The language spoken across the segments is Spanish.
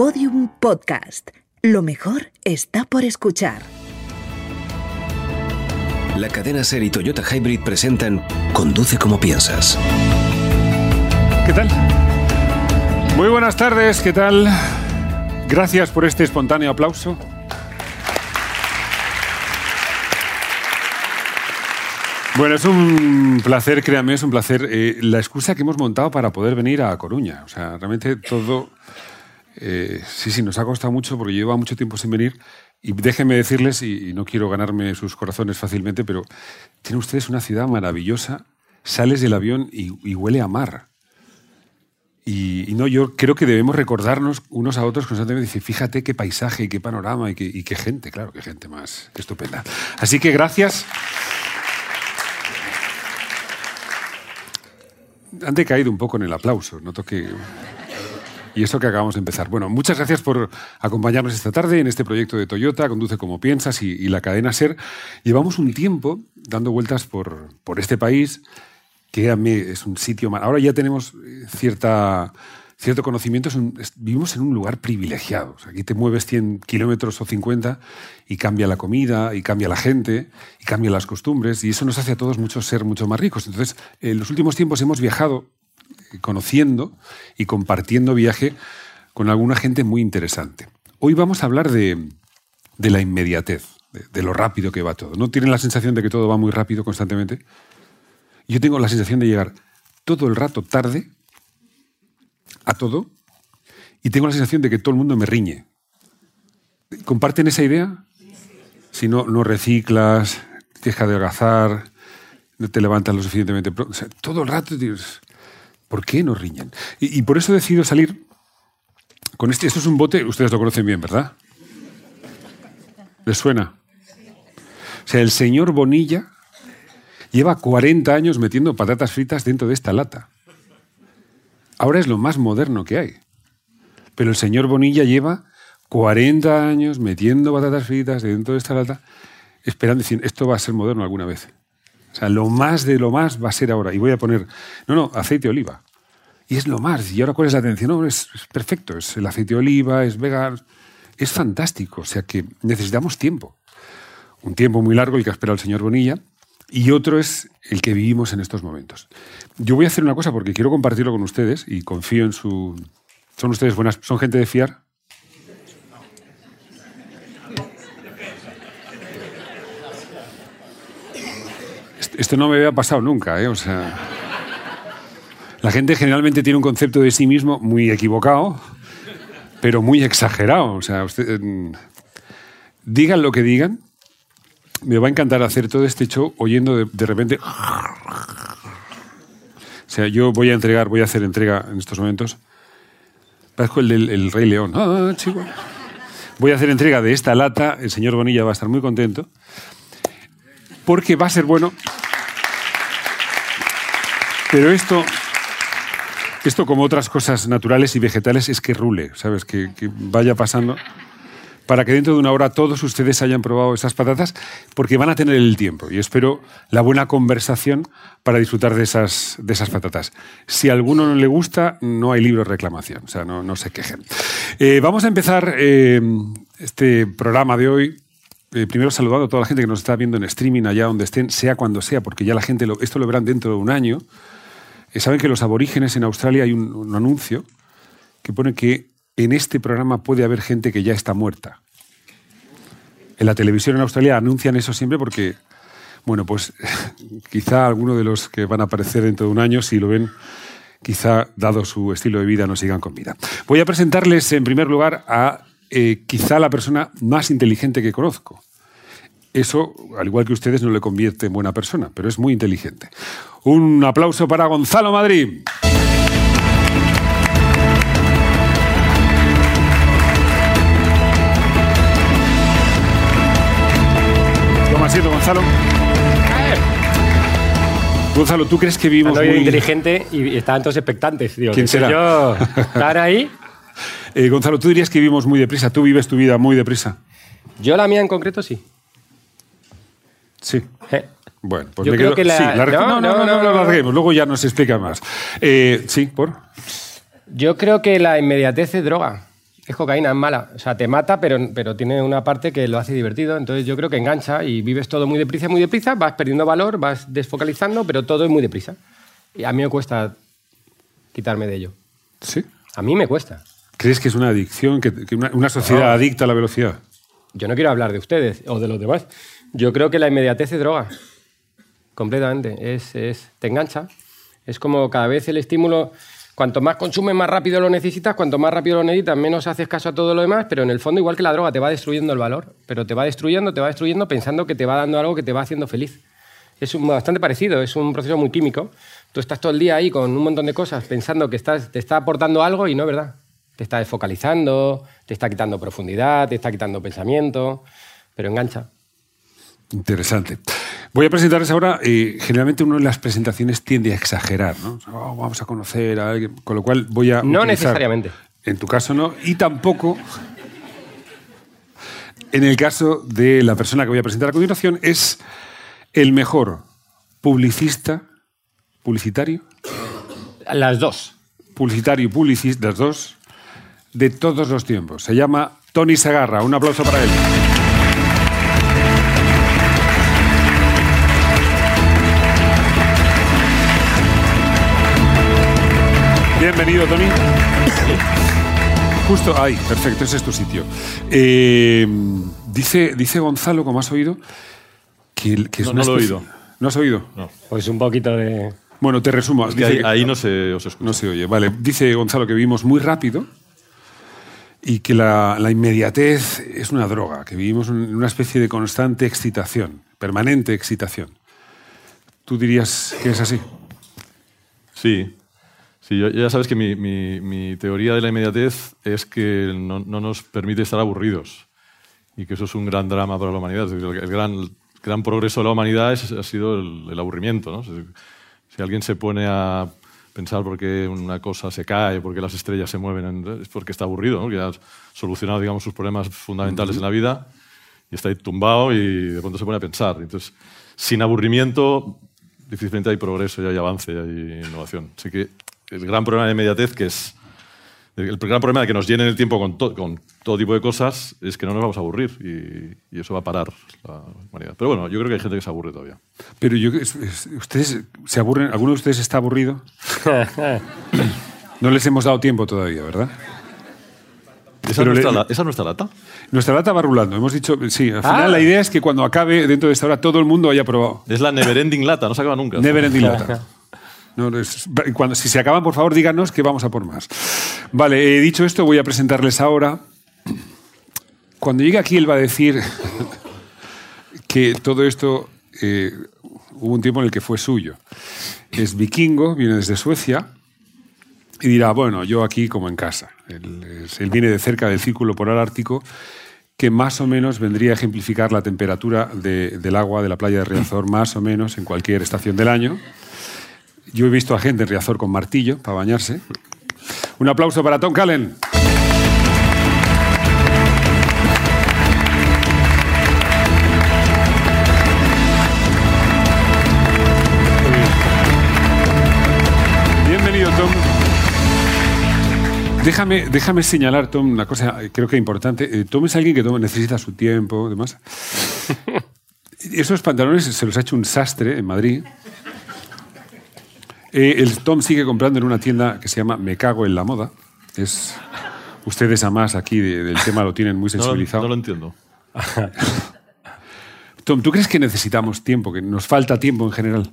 Podium Podcast. Lo mejor está por escuchar. La cadena Ser y Toyota Hybrid presentan Conduce como piensas. ¿Qué tal? Muy buenas tardes, ¿qué tal? Gracias por este espontáneo aplauso. Bueno, es un placer, créame, es un placer. eh, la excusa que hemos montado para poder venir a Coruña. O sea, realmente todo. Eh, sí, sí, nos ha costado mucho porque lleva mucho tiempo sin venir. Y déjenme decirles, y, y no quiero ganarme sus corazones fácilmente, pero tienen ustedes una ciudad maravillosa. Sales del avión y, y huele a mar. Y, y no, yo creo que debemos recordarnos unos a otros constantemente. Dice, fíjate qué paisaje y qué panorama y qué, y qué gente, claro, qué gente más qué estupenda. Así que gracias. Han decaído un poco en el aplauso, noto que... Y eso que acabamos de empezar. Bueno, muchas gracias por acompañarnos esta tarde en este proyecto de Toyota, Conduce como piensas y, la cadena Ser. Llevamos un tiempo dando vueltas por, por este país, que a mí es un sitio... Ahora ya tenemos eh, cierta, cierto conocimiento, vivimos en un lugar privilegiado. Aquí te mueves 100 kilómetros o 50 y cambia la comida, y cambia la gente, y cambian las costumbres, y eso nos hace a todos mucho ser mucho más ricos. Entonces, en los últimos tiempos hemos viajado conociendo y compartiendo viaje con alguna gente muy interesante. Hoy vamos a hablar de, de la inmediatez, de, de lo rápido que va todo. ¿No tienen la sensación de que todo va muy rápido constantemente? Yo tengo la sensación de llegar todo el rato tarde a todo y tengo la sensación de que todo el mundo me riñe. ¿Comparten esa idea? Si no, no reciclas, tienes que adelgazar, no te levantas lo suficientemente pronto. Todo el rato dices, ¿por qué nos riñen? Y, y por eso decido salir con este. Esto es un bote, ustedes lo conocen bien, ¿verdad? ¿Les suena? O sea, el señor Bonilla lleva 40 años metiendo patatas fritas dentro de esta lata. Ahora es lo más moderno que hay. Pero el señor Bonilla lleva 40 años metiendo patatas fritas dentro de esta lata, esperando, diciendo, esto va a ser moderno alguna vez. O sea, lo más de lo más va a ser ahora. Y voy a poner, no, no, aceite de oliva. Y es lo más. ¿Y ahora cuál es la atención? No, es, perfecto. Es el aceite de oliva, es vegano. Es fantástico. O sea que necesitamos tiempo. Un tiempo muy largo el que ha esperado el señor Bonilla. Y otro es el que vivimos en estos momentos. Yo voy a hacer una cosa porque quiero compartirlo con ustedes y confío en su... ¿Son ustedes buenas? ¿Son gente de fiar? Esto no me había pasado nunca, ¿eh? O sea... La gente generalmente tiene un concepto de sí mismo muy equivocado, pero muy exagerado. O sea, mm, digan lo que digan, me va a encantar hacer todo este show oyendo de, repente. O sea, yo voy a entregar, voy a hacer entrega en estos momentos. Parezco el del el Rey León. Ah, chico. Voy a hacer entrega de esta lata. El señor Bonilla va a estar muy contento. Porque va a ser bueno. Pero esto, esto como otras cosas naturales y vegetales, es que rule, ¿sabes? Que, que vaya pasando para que dentro de una hora todos ustedes hayan probado esas patatas, porque van a tener el tiempo. Y espero la buena conversación para disfrutar de esas, de esas patatas. Si a alguno no le gusta, no hay libro de reclamación, o sea, no, no se quejen. Eh, vamos a empezar eh, este programa de hoy. eh, primero saludando a toda la gente que nos está viendo en streaming allá donde estén, sea cuando sea, porque ya la gente lo- esto lo verán dentro de un año. Eh, Saben que los aborígenes en Australia hay un, un anuncio que pone que en este programa puede haber gente que ya está muerta. En la televisión en Australia anuncian eso siempre porque, bueno, pues quizá alguno de los que van a aparecer dentro de un año, si lo ven, quizá, dado su estilo de vida, no sigan con vida. Voy a presentarles en primer lugar a eh, quizá la persona más inteligente que conozco. Eso, al igual que ustedes, no le convierte en buena persona, pero es muy inteligente. Un aplauso para Gonzalo Madrid. Toma asiento, Gonzalo. Gonzalo, ¿tú crees que vivimos muy... inteligente y estaban todos expectantes. Digo, ¿Quién ¿qué sé será? Yo, ¿Están ahí? Eh, Gonzalo, tú dirías que vivimos muy deprisa. Tú vives tu vida muy deprisa. Yo la mía en concreto sí. Sí. Eh, Bueno, pues Yo me creo quedo- que la- sí, la- no, no, no, no, no, no, no, no. Luego ya nos explica más. Eh, sí, por. Yo creo que la inmediatez es droga. es cocaína, es mala. O sea, te mata, pero, pero tiene una parte que lo hace divertido. Entonces yo creo que engancha y vives todo muy deprisa, muy deprisa, vas perdiendo valor, vas desfocalizando, pero todo es muy deprisa. Y a mí me cuesta quitarme de ello. ¿Sí? A mí me cuesta. ¿Crees que es una adicción, que, que una, una sociedad No. adicta a la velocidad? Yo no quiero hablar de ustedes o de los demás. Yo creo que la inmediatez es droga. Completamente. Es, es, te engancha. Es como cada vez el estímulo. Cuanto más consumes, más rápido lo necesitas. Cuanto más rápido lo necesitas, menos haces caso a todo lo demás. Pero en el fondo, igual que la droga, te va destruyendo el valor. Pero te va destruyendo, te va destruyendo pensando que te va dando algo que te va haciendo feliz. Es bastante parecido. Es un proceso muy químico. Tú estás todo el día ahí con un montón de cosas pensando que estás, te está aportando algo y no es verdad. Te está desfocalizando, te está quitando profundidad, te está quitando pensamiento, pero engancha. Interesante. Voy a presentarles ahora, eh, generalmente uno en las presentaciones tiende a exagerar, ¿no? Oh, vamos a conocer a alguien, con lo cual voy a... No utilizar- necesariamente. En tu caso no, y tampoco en el caso de la persona que voy a presentar a continuación es el mejor publicista, publicitario, Las dos. publicitario y publicista, las dos, de todos los tiempos. Se llama Tony Sagarra. Un aplauso para él. Bienvenido, Tony. Justo ahí, perfecto, ese es tu sitio. Eh, dice, dice Gonzalo, como has oído, que, es No, una no lo he oído. ¿No has oído? Pues un poquito de... Bueno, te resumo. Es que Dice ahí, que- ahí no se os escucha. no se oye, vale. Dice Gonzalo que vivimos muy rápido y que la, la inmediatez es una droga, que vivimos en una especie de constante excitación, permanente excitación. ¿Tú dirías que es así? Sí. Sí, yo- ya sabes que mi, mi- mi teoría de la inmediatez es que no, no nos permite estar aburridos y que eso es un gran drama para la humanidad. Es decir, el, el gran, gran progreso de la humanidad es- ha sido el, el aburrimiento. si alguien se pone a pensar por qué una cosa se cae, por qué las estrellas se mueven, en- es porque está aburrido, ¿no? que ha solucionado digamos, sus problemas fundamentales en la vida y está ahí tumbado y de pronto se pone a pensar. Entonces, sin aburrimiento, difícilmente hay progreso y hay avance y hay innovación. Así que el gran problema de inmediatez, que es el gran problema de que nos llenen el tiempo con, to- con todo tipo de cosas, es que no nos vamos a aburrir y, y eso va a parar la humanidad. Pero bueno, yo creo que hay gente que se aburre todavía. Pero yo, es- es- ¿ustedes se aburren? ¿Alguno de ustedes está aburrido? No les hemos dado tiempo todavía, ¿verdad? ¿Esa, Pero es nuestra, le- la- esa es nuestra lata? Nuestra lata va rulando. Hemos dicho, sí, al final Ah. la idea es que cuando acabe, dentro de esta hora, todo el mundo haya probado. Es la neverending lata, no se acaba nunca. Never ending lata. No, es- cuando, si se acaban, por favor, díganos que vamos a por más. Vale, eh, dicho esto, voy a presentarles ahora. Cuando llegue aquí, él va a decir que todo esto eh, hubo un tiempo en el que fue suyo. Es vikingo, viene desde Suecia y dirá, bueno, yo aquí como en casa. Él, él viene de cerca del círculo polar ártico que más o menos vendría a ejemplificar la temperatura de- del agua de la playa de Riazor, más o menos en cualquier estación del año. Yo he visto a gente en Riazor con martillo para bañarse. Un aplauso para Tom Callen. Bienvenido, Tom. Déjame, déjame señalar, Tom, una cosa eh, creo que importante. Eh, Tom es alguien que toma- necesita su tiempo, demás. Esos pantalones se los ha hecho un sastre en Madrid. Eh, el Tom sigue comprando en una tienda que se llama Me Cago en la Moda. Es, ustedes a más aquí de- del tema lo tienen muy sensibilizado. no lo entiendo. Tom, ¿tú crees que necesitamos tiempo, que nos falta tiempo en general?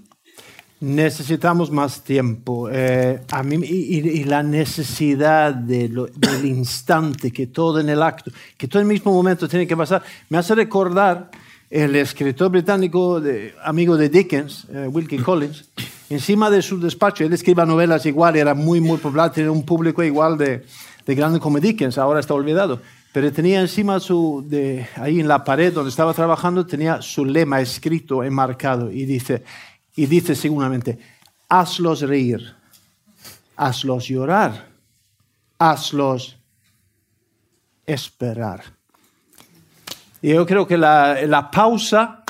Necesitamos más tiempo. eh, a mí, y, y- y la necesidad de lo- del instante, que todo en el acto, que todo en el mismo momento tiene que pasar, me hace recordar el escritor británico, amigo de Dickens, eh, Wilkie Collins, encima de su despacho, él escribía novelas igual, era muy, muy popular, tenía un público igual de, de grande como Dickens, ahora está olvidado. Pero tenía encima su, de, ahí en la pared donde estaba trabajando, tenía su lema escrito, enmarcado, y dice, y dice seguramente, hazlos reír, hazlos llorar, hazlos esperar. Y yo creo que la, la pausa,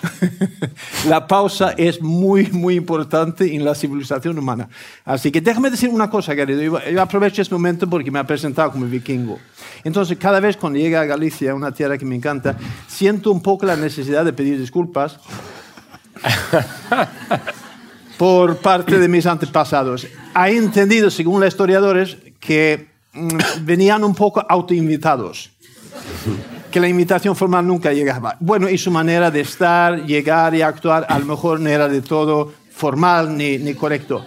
la pausa es muy, muy importante en la civilización humana. Así que déjame decir una cosa, querido. Yo, aprovecho este momento porque me ha presentado como vikingo. Entonces, cada vez cuando llega a Galicia, una tierra que me encanta, siento un poco la necesidad de pedir disculpas por parte de mis antepasados. He entendido, según los historiadores, que mm, venían un poco autoinvitados que la invitación formal nunca llegaba. Bueno, y su manera de estar, llegar y actuar a lo mejor no era de todo formal ni, ni correcto.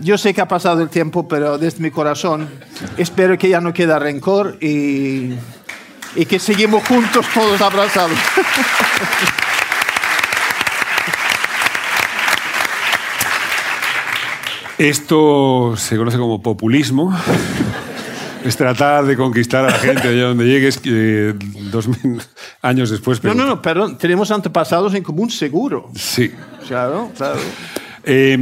Yo sé que ha pasado el tiempo, pero desde mi corazón espero que ya no quede rencor y, y que seguimos juntos todos abrazados. Esto se conoce como populismo. Es tratar de conquistar a la gente allá donde llegues eh, dos mil años después. No, no, no, perdón, tenemos antepasados en común seguro. Sí. Claro, claro. Eh,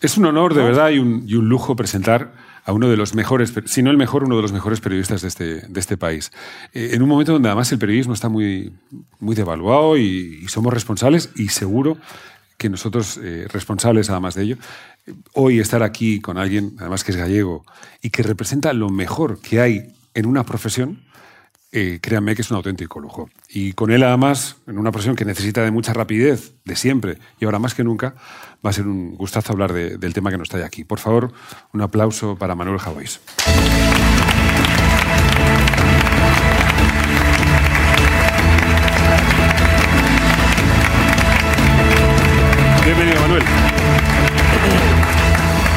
es un honor, de verdad, y un, y un lujo presentar a uno de los mejores, si no el mejor, uno de los mejores periodistas de este, de este país. Eh, en un momento donde además el periodismo está muy, muy devaluado y, y somos responsables, y seguro que nosotros, eh, responsables además de ello, hoy estar aquí con alguien, además que es gallego, y que representa lo mejor que hay en una profesión, eh, créanme que es un auténtico lujo. Y con él, además, en una profesión que necesita de mucha rapidez, de siempre, y ahora más que nunca, va a ser un gustazo hablar de- del tema que nos trae aquí. Por favor, un aplauso para Manuel Javois. Bienvenido, Manuel.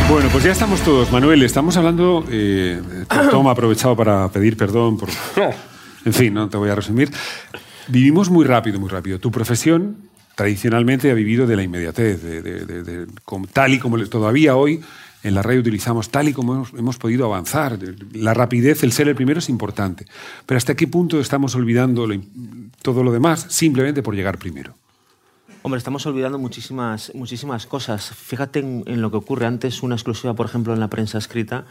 Bueno, pues ya estamos todos. Manuel, estamos hablando. Eh, Tom ha aprovechado para pedir perdón por. En fin, no te voy a resumir. Vivimos muy rápido, muy rápido. Tu profesión tradicionalmente ha vivido de la inmediatez, de, tal y como todavía hoy en la radio utilizamos, tal y como hemos, hemos podido avanzar. La rapidez, el ser el primero es importante. Pero ¿hasta qué punto estamos olvidando lo todo lo demás simplemente por llegar primero? Hombre, estamos olvidando muchísimas, muchísimas cosas. Fíjate en, lo que ocurre. Antes una exclusiva, por ejemplo, en la prensa escrita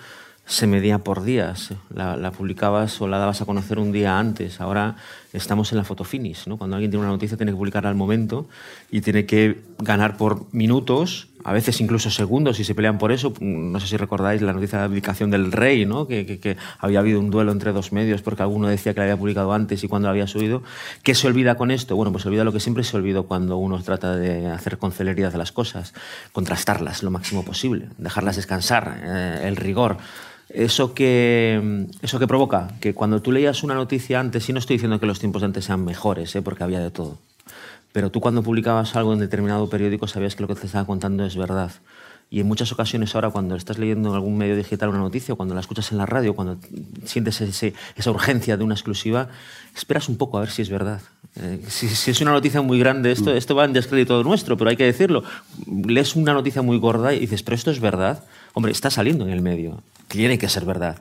se medía por días. La, la publicabas o la dabas a conocer un día antes. Ahora estamos en la fotofinish. ¿no? Cuando alguien tiene una noticia tiene que publicarla al momento y tiene que ganar por minutos, a veces incluso segundos, si se pelean por eso. No sé si recordáis la noticia de la abdicación del rey, ¿no? que, que- que había habido un duelo entre dos medios porque alguno decía que la había publicado antes y cuando la había subido. ¿Qué se olvida con esto? Bueno, pues se olvida lo que siempre se olvidó cuando uno trata de hacer con celeridad las cosas, contrastarlas lo máximo posible, dejarlas descansar, eh, el rigor. Eso que, eso que provoca, que cuando tú leías una noticia antes, y no estoy diciendo que los tiempos de antes sean mejores, ¿eh? porque había de todo, pero tú cuando publicabas algo en determinado periódico sabías que lo que te estaba contando es verdad. Y en muchas ocasiones ahora cuando estás leyendo en algún medio digital una noticia, cuando la escuchas en la radio, cuando sientes esa urgencia de una exclusiva, esperas un poco a ver si es verdad. Eh, si, si es una noticia muy grande, esto, esto va en descrédito nuestro, pero hay que decirlo. Lees una noticia muy gorda y dices, pero esto es verdad. Hombre, está saliendo en el medio. Tiene que ser verdad.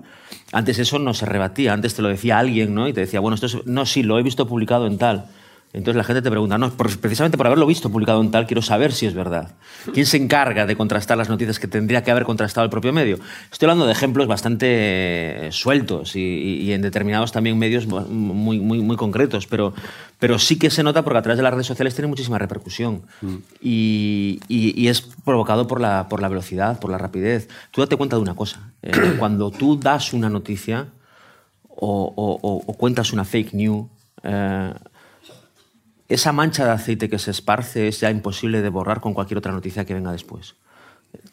Antes eso no se rebatía, antes te lo decía alguien, ¿no? Y te decía, bueno, esto es... No, sí, lo he visto publicado en tal. Entonces la gente te pregunta, no, precisamente por haberlo visto publicado en tal, quiero saber si es verdad. ¿Quién se encarga de contrastar las noticias que tendría que haber contrastado el propio medio? Estoy hablando de ejemplos bastante eh, sueltos y, en determinados también medios muy, muy, muy concretos, pero, pero sí que se nota porque a través de las redes sociales tiene muchísima repercusión y, y- y es provocado por la, por la velocidad, por la rapidez. Tú date cuenta de una cosa, eh, cuando tú das una noticia o, o- o- o cuentas una fake news, eh, esa mancha de aceite que se esparce es ya imposible de borrar con cualquier otra noticia que venga después.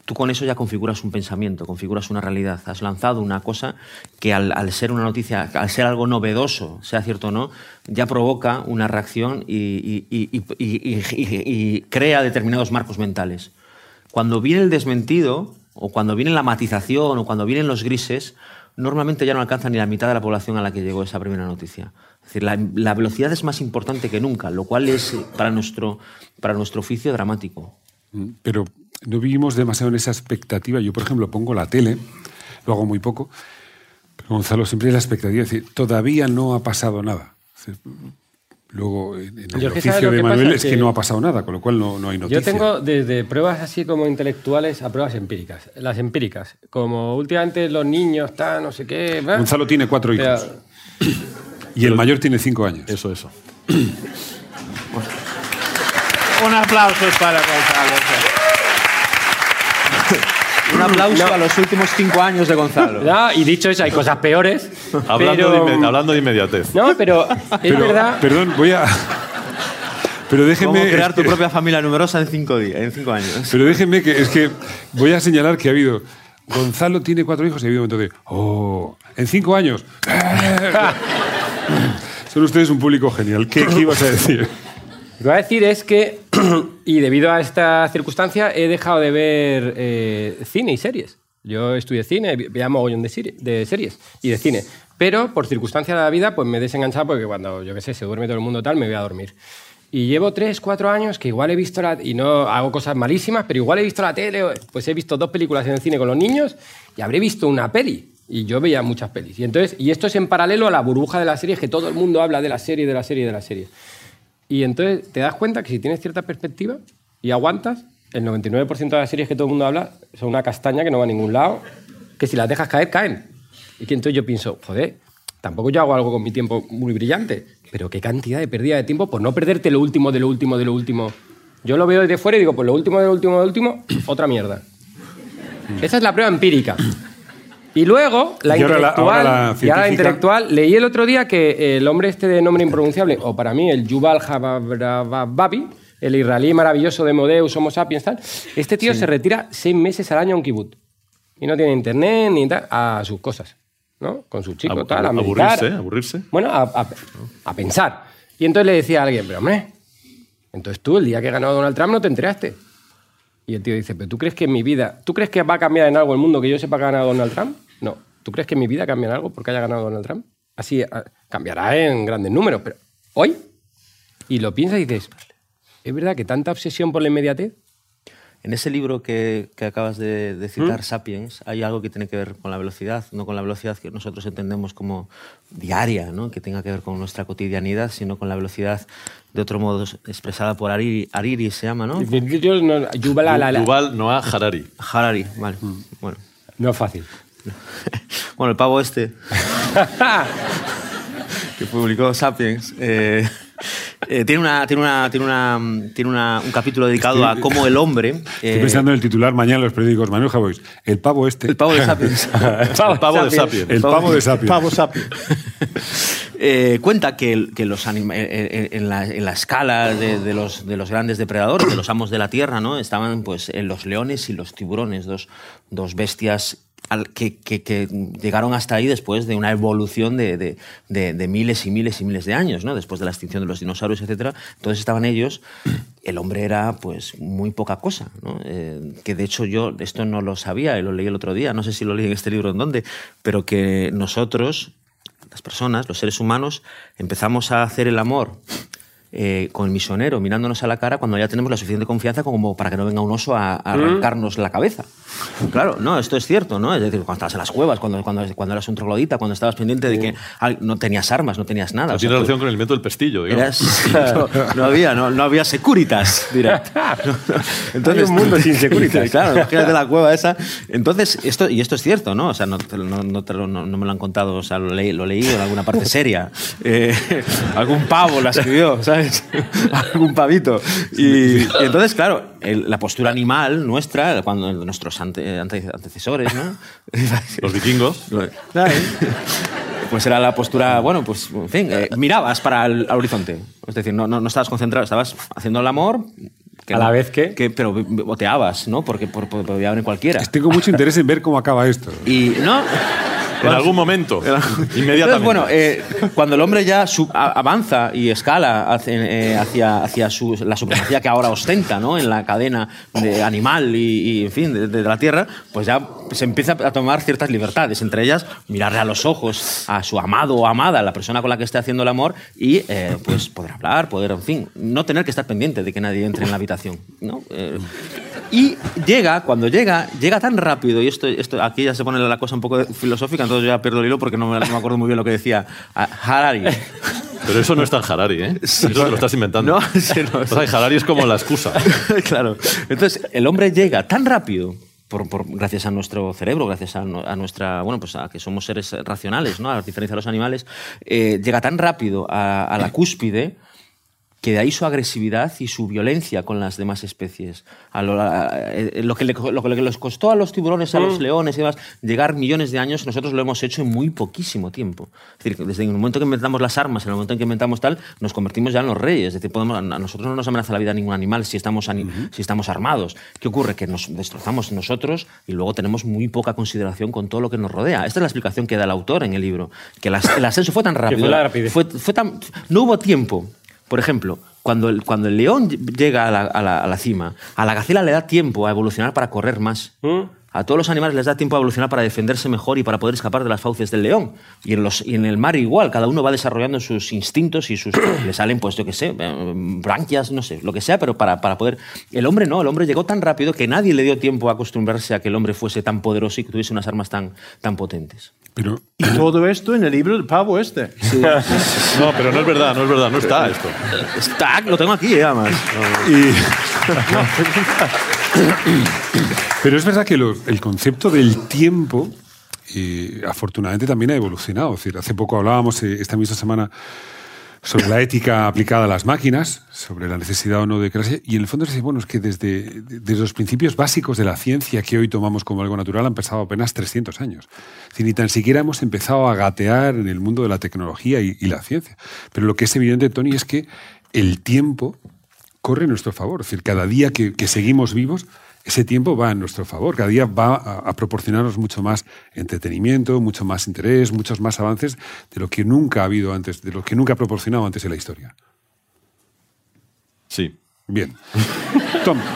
Tú con eso ya configuras un pensamiento, configuras una realidad. Has lanzado una cosa que al, ser una noticia, al ser algo novedoso, sea cierto o no, ya provoca una reacción y- y crea determinados marcos mentales. Cuando viene el desmentido, o cuando viene la matización, o cuando vienen los grises, normalmente ya no alcanza ni la mitad de la población a la que llegó esa primera noticia. Es decir, la, velocidad es más importante que nunca, lo cual es eh, para nuestro, para nuestro oficio dramático. Mm, Pero no vivimos demasiado en esa expectativa. Yo, por ejemplo, pongo la tele, lo hago muy poco, pero Gonzalo siempre es la expectativa, es decir, todavía no ha pasado nada. Luego, en el Yo es que ¿sabes oficio de Manuel es que, Que- no ha pasado nada, con lo cual no, no hay noticia. Yo tengo desde pruebas así como intelectuales a pruebas empíricas. Las empíricas, como últimamente los niños están, no sé qué. ¿verdad? Gonzalo tiene cuatro hijos. Pero- Y el mayor tiene cinco años. Eso, eso. Un aplauso para Gonzalo. Un aplauso a los últimos cinco años de Gonzalo. Ya, y dicho eso, hay cosas peores. Hablando, pero- de, hablando de inmediatez. No, pero es Pero, verdad. Perdón, voy a. Pero déjenme. Cómo crear tu propia familia numerosa en cinco, días, en cinco años. Pero déjenme que es que voy a señalar que ha habido. Gonzalo tiene cuatro hijos y ha habido un momento de. ¡Oh! En cinco años. Son ustedes un público genial. ¿Qué, qué ibas a decir? Lo que voy a decir es que, y debido a esta circunstancia, he dejado de ver eh, cine y series. Yo estudié cine, veía mogollón de, seri- de series y de cine. Pero por circunstancias de la vida, pues me he desenganchado porque cuando, yo qué sé, se duerme todo el mundo tal, me voy a dormir. Y llevo tres, cuatro años que igual he visto la... Y no hago cosas malísimas, pero igual he visto la tele, pues he visto dos películas en el cine con los niños y habré visto una peli. Y yo veía muchas pelis. Y, entonces, y esto es en paralelo a la burbuja de las series, que todo el mundo habla de la serie, de la serie, de la serie. Y entonces te das cuenta que si tienes cierta perspectiva y aguantas, el 99% de las series que todo el mundo habla son una castaña que no va a ningún lado, que si las dejas caer, caen. Y que entonces yo pienso, joder, tampoco yo hago algo con mi tiempo muy brillante, pero qué cantidad de pérdida de tiempo por no perderte lo último de lo último de lo último. Yo lo veo desde fuera y digo, pues lo último de lo último de lo último, otra mierda. Esa es la prueba empírica. Y luego, la Y ahora la- intelectual, ahora la y ahora la científica. intelectual, leí el otro día que el hombre este de nombre impronunciable, o para mí el Yuval Babi, el israelí maravilloso de Modeus, Homo sapiens, tal, este tío se retira seis meses al año a un kibut. Y no tiene internet ni tal, a sus cosas, ¿no? Con sus chicos, Abu- tal, a aburrirse, aburrirse. Bueno, a, a- a pensar. Y entonces le decía a alguien, pero hombre, entonces tú el día que ganó Donald Trump no te enteraste. Y el tío dice, pero ¿tú crees que en mi vida, ¿tú crees que va a cambiar en algo el mundo que yo sepa que ha ganado Donald Trump? No. ¿Tú crees que mi vida cambia en algo porque haya ganado Donald Trump? Así, ah, cambiará en grandes números, pero hoy, y lo piensas y dices, ¿es verdad que tanta obsesión por la inmediatez? En ese libro que, que acabas de, de citar, Sapiens, hay algo que tiene que ver con la velocidad, no con la velocidad que nosotros entendemos como diaria, ¿no? que tenga que ver con nuestra cotidianidad, sino con la velocidad de otro modo expresada por Hariri, Hariri se llama, ¿no? Yuval, Noah Harari. Harari, vale. Bueno. no es fácil. bueno, el pavo este que publicó Sapiens eh, eh, tiene, una, tiene, una, tiene, una, tiene una- un capítulo dedicado a cómo el hombre... Estoy eh, pensando en el titular mañana en los periódicos. Manuel Javois, el pavo este. el pavo de Sapiens. El pavo de Sapiens. El pavo de Sapiens. Pavo Sapiens. Eh, cuenta que, los anima- en, la, en la escala de, de los, de los grandes depredadores, de los amos de la tierra, ¿no? estaban pues, los leones y los tiburones, dos, dos bestias al- que, llegaron hasta ahí después de una evolución de miles y miles y miles de años, ¿no? después de la extinción de los dinosaurios, etc. Entonces estaban ellos, el hombre era pues muy poca cosa, ¿no? Eh, que de hecho yo esto no lo sabía y lo leí el otro día, no sé si lo leí en este libro en dónde, pero que nosotros las personas, los seres humanos, empezamos a hacer el amor eh, con el misionero mirándonos a la cara cuando ya tenemos la suficiente confianza como para que no venga un oso a, a arrancarnos la cabeza. Claro, no, esto es cierto, ¿no? Es decir, cuando estabas en las cuevas, cuando, cuando, cuando eras un troglodita, cuando estabas pendiente de que no tenías armas, no tenías nada. No o sea, tiene tú- relación con el invento del pestillo, digamos. Eras- no, no había, no, no había Securitas, dirá. Hay un mundo sin Securitas. claro, imagínate la cueva esa. Entonces, esto, y esto es cierto, ¿no? O sea, no, te lo- no, no te lo, no- no me lo han contado, o sea, lo leí, lo leí en alguna parte seria. Eh, algún pavo la escribió, ¿sabes? algún pavito. Y, y entonces, claro, el- la postura animal nuestra, cuando nuestros ante- ante- antecesores, ¿no? Los vikingos. Pues era la postura, bueno, pues, en fin, eh, mirabas para el al horizonte. Es decir, no, no, no estabas concentrado, estabas haciendo el amor. ¿A la vez que? Pero boteabas, ¿no? Porque por, por- podía venir cualquiera. Tengo mucho interés en ver cómo acaba esto. Y, ¿no? En algún momento. Inmediatamente. Entonces, bueno, eh, cuando el hombre ya avanza y escala hacia, eh, hacia, hacia su- la supremacía que ahora ostenta ¿no? en la cadena de animal y, y, en fin, de, de la Tierra, pues ya se empieza a tomar ciertas libertades, entre ellas mirarle a los ojos a su amado o amada, la persona con la que esté haciendo el amor, y eh, pues poder hablar, poder, en fin, no tener que estar pendiente de que nadie entre en la habitación. ¿no? Y llega, cuando llega, llega tan rápido, y esto, esto aquí ya se pone la cosa un poco filosófica, entonces yo ya pierdo el hilo porque no me, no me acuerdo muy bien lo que decía Harari. Pero eso no es tan Harari, ¿eh? Eso te lo estás inventando. No, sí, no, O sea, Harari es como la excusa. claro. Entonces, el hombre llega tan rápido por- por- gracias a nuestro cerebro, gracias a, no- a nuestra, bueno, pues a que somos seres racionales, ¿no? A diferencia de los animales, eh, llega tan rápido a, a la cúspide que de ahí su agresividad y su violencia con las demás especies. A lo, a- eh, lo que, le- lo que les costó a los tiburones, a los leones y demás, llegar millones de años, nosotros lo hemos hecho en muy poquísimo tiempo. Es decir, desde el momento que inventamos las armas, en el momento en que inventamos tal, nos convertimos ya en los reyes. Es decir, podemos, a nosotros no nos amenaza la vida ningún animal si estamos, ani- si estamos armados. ¿Qué ocurre? Que nos destrozamos nosotros y luego tenemos muy poca consideración con todo lo que nos rodea. Esta es la explicación que da el autor en el libro. Que el as- el ascenso fue tan rápido. fue tan- no hubo tiempo. Por ejemplo, cuando el, cuando el león llega a la, a la- a la cima, a la gacela le da tiempo a evolucionar para correr más. ¿Mm? A todos los animales les da tiempo a evolucionar para defenderse mejor y para poder escapar de las fauces del león. Y en, los, y en el mar igual, cada uno va desarrollando sus instintos y sus... le salen, pues yo qué sé, eh, branquias, no sé, lo que sea, pero para, para poder... El hombre no, el hombre llegó tan rápido que nadie le dio tiempo a acostumbrarse a que el hombre fuese tan poderoso y que tuviese unas armas tan, tan potentes. Pero Y todo esto en el libro del pavo este. No, pero no es verdad, no es verdad, no está esto. Está, lo tengo aquí, eh, además. Pero es verdad que el concepto del tiempo, eh, afortunadamente, también ha evolucionado. Hace poco hablábamos, eh, esta misma semana, sobre la ética aplicada a las máquinas, sobre la necesidad o no de crearse. Y en el fondo es decir, bueno, es que desde, desde los principios básicos de la ciencia que hoy tomamos como algo natural han pasado apenas 300 años. Ni tan siquiera hemos empezado a gatear en el mundo de la tecnología y la ciencia. Pero lo que es evidente, Tony, es que el tiempo corre en nuestro favor. Es decir, cada día que, que seguimos vivos, ese tiempo va en nuestro favor. Cada día va a, a proporcionarnos mucho más entretenimiento, mucho más interés, muchos más avances de lo que nunca ha habido antes, de lo que nunca ha proporcionado antes en la historia. Sí. Bien. Tom.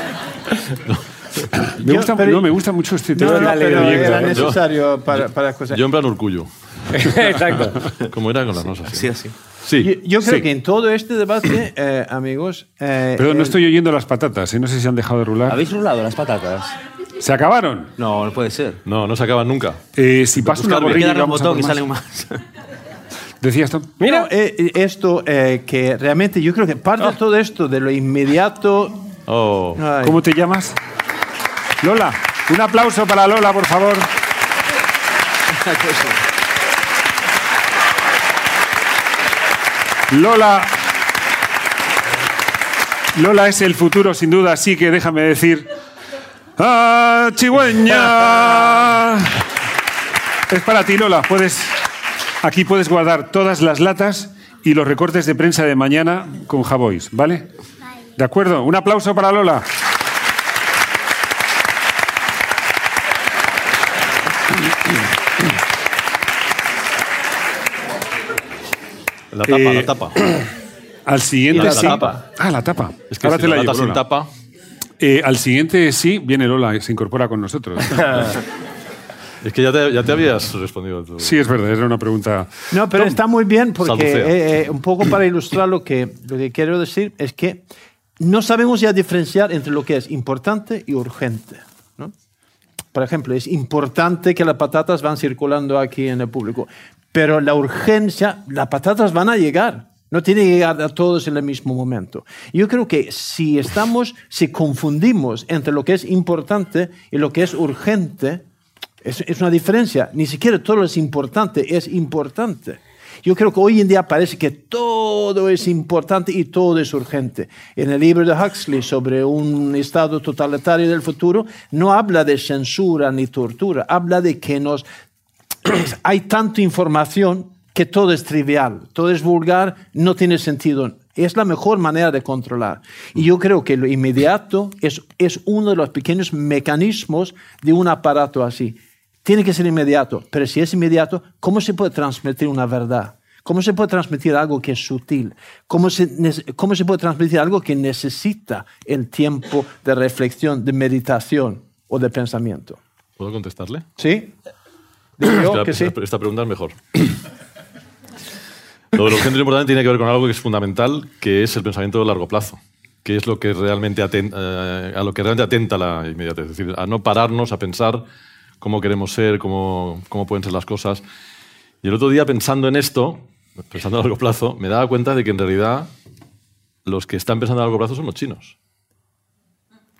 Me Yo- gusta, pero- no, me gusta mucho este tema. No, no, de pero proyecto, era necesario para, para cosas. Yo en plan Urcullo. Exacto. Como era con las. Sí, así. Sí. Yo, yo creo Sí. que en todo este debate, eh, amigos. eh, Perdón, no el- estoy oyendo las patatas, ¿eh? no sé si han dejado de rular. ¿Habéis rulado las patatas? ¿Se acabaron? No, no puede ser. No, no se acaban nunca. Eh, si paso una que borrilla, un botón más. salen más. Decías, Tom. Mira, No, eh, eh, esto eh, que realmente yo creo que parte de todo esto de lo inmediato. Oh. ¿Cómo te llamas? Lola. Un aplauso para Lola, por favor. Lola. Lola es el futuro, sin duda, así que déjame decir. ¡Ah, chigüeña! Es para ti, Lola. Puedes, aquí puedes guardar todas las latas y los recortes de prensa de mañana con Javois, ¿vale? De acuerdo. Un aplauso para Lola. La tapa, Eh, la tapa. Al siguiente La sí. tapa. Ah, la tapa. Es que Ahora si te la la llevo, sin tapa. Eh, al siguiente sí, viene Lola y se incorpora con nosotros. Es que ya te, ya te habías respondido tú. Sí, es verdad, era una pregunta. No, pero está muy bien porque eh, eh, un poco para ilustrar lo que, lo que quiero decir es que no sabemos ya diferenciar entre lo que es importante y urgente. ¿no? Por ejemplo, es importante que las patatas van circulando aquí en el público, pero la urgencia, las patatas van a llegar. No tiene que llegar a todos en el mismo momento. Yo creo que si estamos, si confundimos entre lo que es importante y lo que es urgente, es, una diferencia. Ni siquiera todo lo es importante es importante. Yo creo que hoy en día parece que todo es importante y todo es urgente. En el libro de Huxley sobre un estado totalitario del futuro no habla de censura ni tortura, habla de que nos hay tanta información que todo es trivial, todo es vulgar, no tiene sentido. Es la mejor manera de controlar. Y yo creo que lo inmediato es, es uno de los pequeños mecanismos de un aparato así. Tiene que ser inmediato, pero si es inmediato, ¿cómo se puede transmitir una verdad? ¿Cómo se puede transmitir algo que es sutil? ¿Cómo se, cómo se puede transmitir algo que necesita el tiempo de reflexión, de meditación o de pensamiento? ¿Puedo contestarle? ¿Sí? Digo yo Esta- que sí. esta, esta pregunta es mejor. lo de lo urgente y lo importante tiene que ver con algo que es fundamental, que es el pensamiento a largo plazo, que es lo que realmente aten- eh, a lo que realmente atenta la inmediatez, es decir, a no pararnos a pensar cómo queremos ser, cómo, cómo pueden ser las cosas. Y el otro día pensando en esto, pensando a largo plazo, me daba cuenta de que en realidad los que están pensando a largo plazo son los chinos.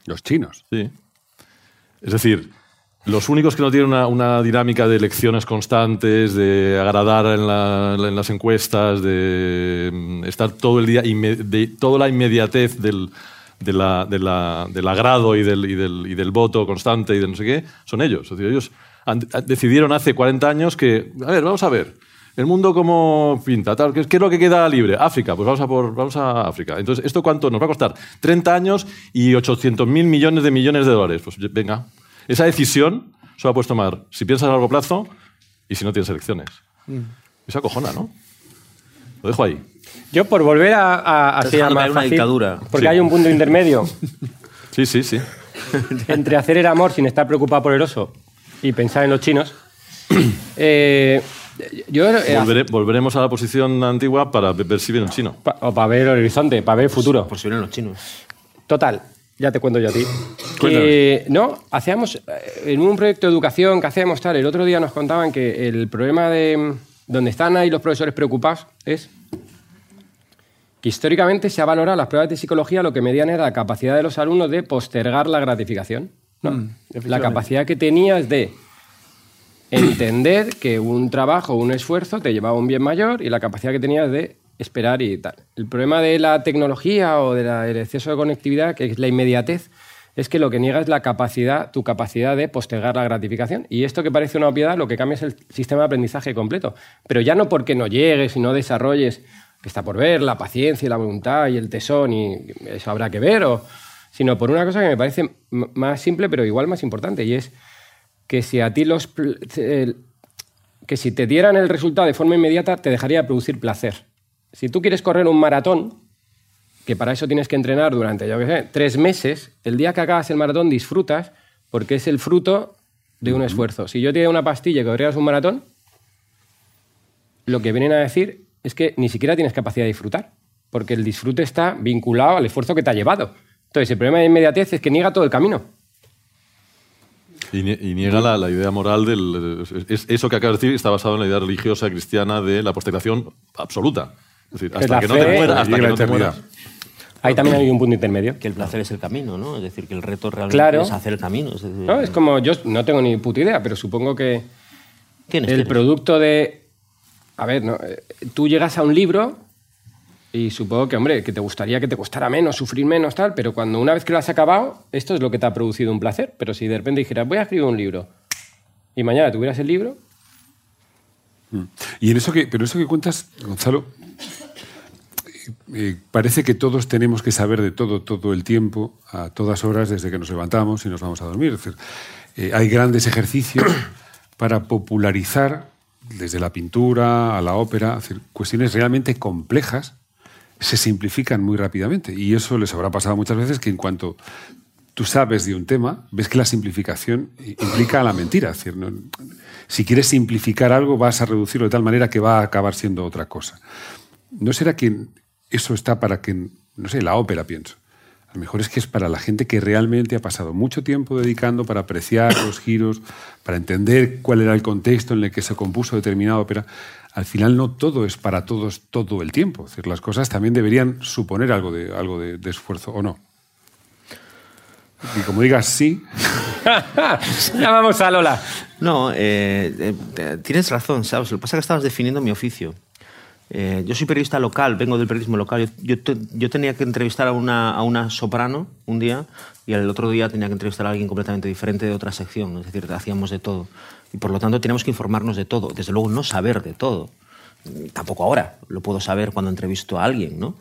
Los chinos. Sí. Es decir, Los únicos que no tienen una, dinámica de elecciones constantes, de agradar en, la- en las encuestas, de mm, estar todo el día, de toda la inmediatez del, de la- de la- del agrado y del, y, del, y del voto constante y de no sé qué, son ellos. Es decir, ellos han- decidieron hace 40 años que, a ver, vamos a ver, el mundo cómo pinta, tal, ¿qué, es- qué es lo que queda libre? África, pues vamos a, por, vamos a África. Entonces, ¿esto cuánto nos va a costar? 30 años y 800 mil millones de millones de dólares. Pues venga, esa decisión se la puedes tomar si piensas a largo plazo y si no tienes elecciones. Eso acojona, ¿no? Lo dejo ahí. Yo, por volver a, a, más una fácil, dictadura. Porque Sí. hay un punto intermedio Sí, sí, sí. entre hacer el amor sin estar preocupado por el oso y pensar en los chinos. Eh, yo, eh, Volvere- volveremos a la posición antigua para ver si viene un chino. pa- o para ver el horizonte, para ver el futuro. Por si vienen los chinos. Total, ya te cuento yo a ti. Que, no, hacíamos eh, en un proyecto de educación que hacíamos tal, el otro día nos contaban que el problema de mm, donde están ahí los profesores preocupados es que históricamente se ha valorado las pruebas de psicología, lo que medían era la capacidad de los alumnos de postergar la gratificación. ¿no? la capacidad que tenías de entender que un trabajo, un esfuerzo te llevaba a un bien mayor y la capacidad que tenías de esperar y tal. El problema de la tecnología o del exceso de conectividad, que es la inmediatez, es que lo que niega es la capacidad, tu capacidad de postergar la gratificación. Y esto que parece una obviedad, lo que cambia es el sistema de aprendizaje completo. Pero ya no porque no llegues y no desarrolles, que está por ver, la paciencia y la voluntad y el tesón, y eso habrá que ver, o, sino por una cosa que me parece más simple, pero igual más importante, y es que si a ti los que si te dieran el resultado de forma inmediata te dejaría de producir placer. Si tú quieres correr un maratón, que para eso tienes que entrenar durante, yo qué sé, tres meses, el día que acabas el maratón disfrutas porque es el fruto de un esfuerzo. Si yo te doy una pastilla y que corrieras un maratón, lo que vienen a decir es que ni siquiera tienes capacidad de disfrutar, porque el disfrute está vinculado al esfuerzo que te ha llevado. Entonces, el problema de inmediatez es que niega todo el camino. Y, nie- y niega la, la idea moral del. es- eso que acabas de decir está basado en la idea religiosa cristiana de la postergación absoluta. Es decir, hasta que no te mueras. Hasta la que no te eternidad. mueras. Ahí también hay un punto intermedio. Que el placer es el camino, ¿no? Es decir, que el reto realmente Claro. es hacer el camino. Es decir, ¿No? Es como, yo no tengo ni puta idea, pero supongo que tienes, el tienes. producto de... A ver, ¿no? Eh, tú llegas a un libro y supongo que, hombre, que te gustaría que te costara menos, sufrir menos, tal, pero cuando una vez que lo has acabado, esto es lo que te ha producido un placer. Pero si de repente dijeras, voy a escribir un libro, y mañana tuvieras el libro, Y en eso que, pero eso que cuentas, Gonzalo, eh, parece que todos tenemos que saber de todo todo el tiempo, a todas horas, desde que nos levantamos y nos vamos a dormir. Eh, hay grandes ejercicios para popularizar, desde la pintura a la ópera, cuestiones realmente complejas se simplifican muy rápidamente. Y eso les habrá pasado muchas veces que en cuanto tú sabes de un tema, ves que la simplificación implica la mentira. Si quieres simplificar algo, vas a reducirlo de tal manera que va a acabar siendo otra cosa. ¿No será que eso está para que, no sé, la ópera pienso? A lo mejor es que es para la gente que realmente ha pasado mucho tiempo dedicando para apreciar los giros, para entender cuál era el contexto en el que se compuso determinada ópera. Al final no todo es para todos todo el tiempo. Decir, las cosas también deberían suponer algo de, algo de esfuerzo, ¿o no? Y como digas sí, ya vamos a Lola. No, eh, eh, eh, tienes razón, ¿sabes? Lo que pasa es que estabas definiendo mi oficio. Eh, yo soy periodista local, vengo del periodismo local. Yo, yo te- yo tenía que entrevistar a una, a una soprano un día y el otro día tenía que entrevistar a alguien completamente diferente de otra sección. Es decir, hacíamos de todo. Y por lo tanto teníamos que informarnos de todo. Desde luego no saber de todo. Tampoco ahora lo puedo saber cuando entrevisto a alguien, ¿no?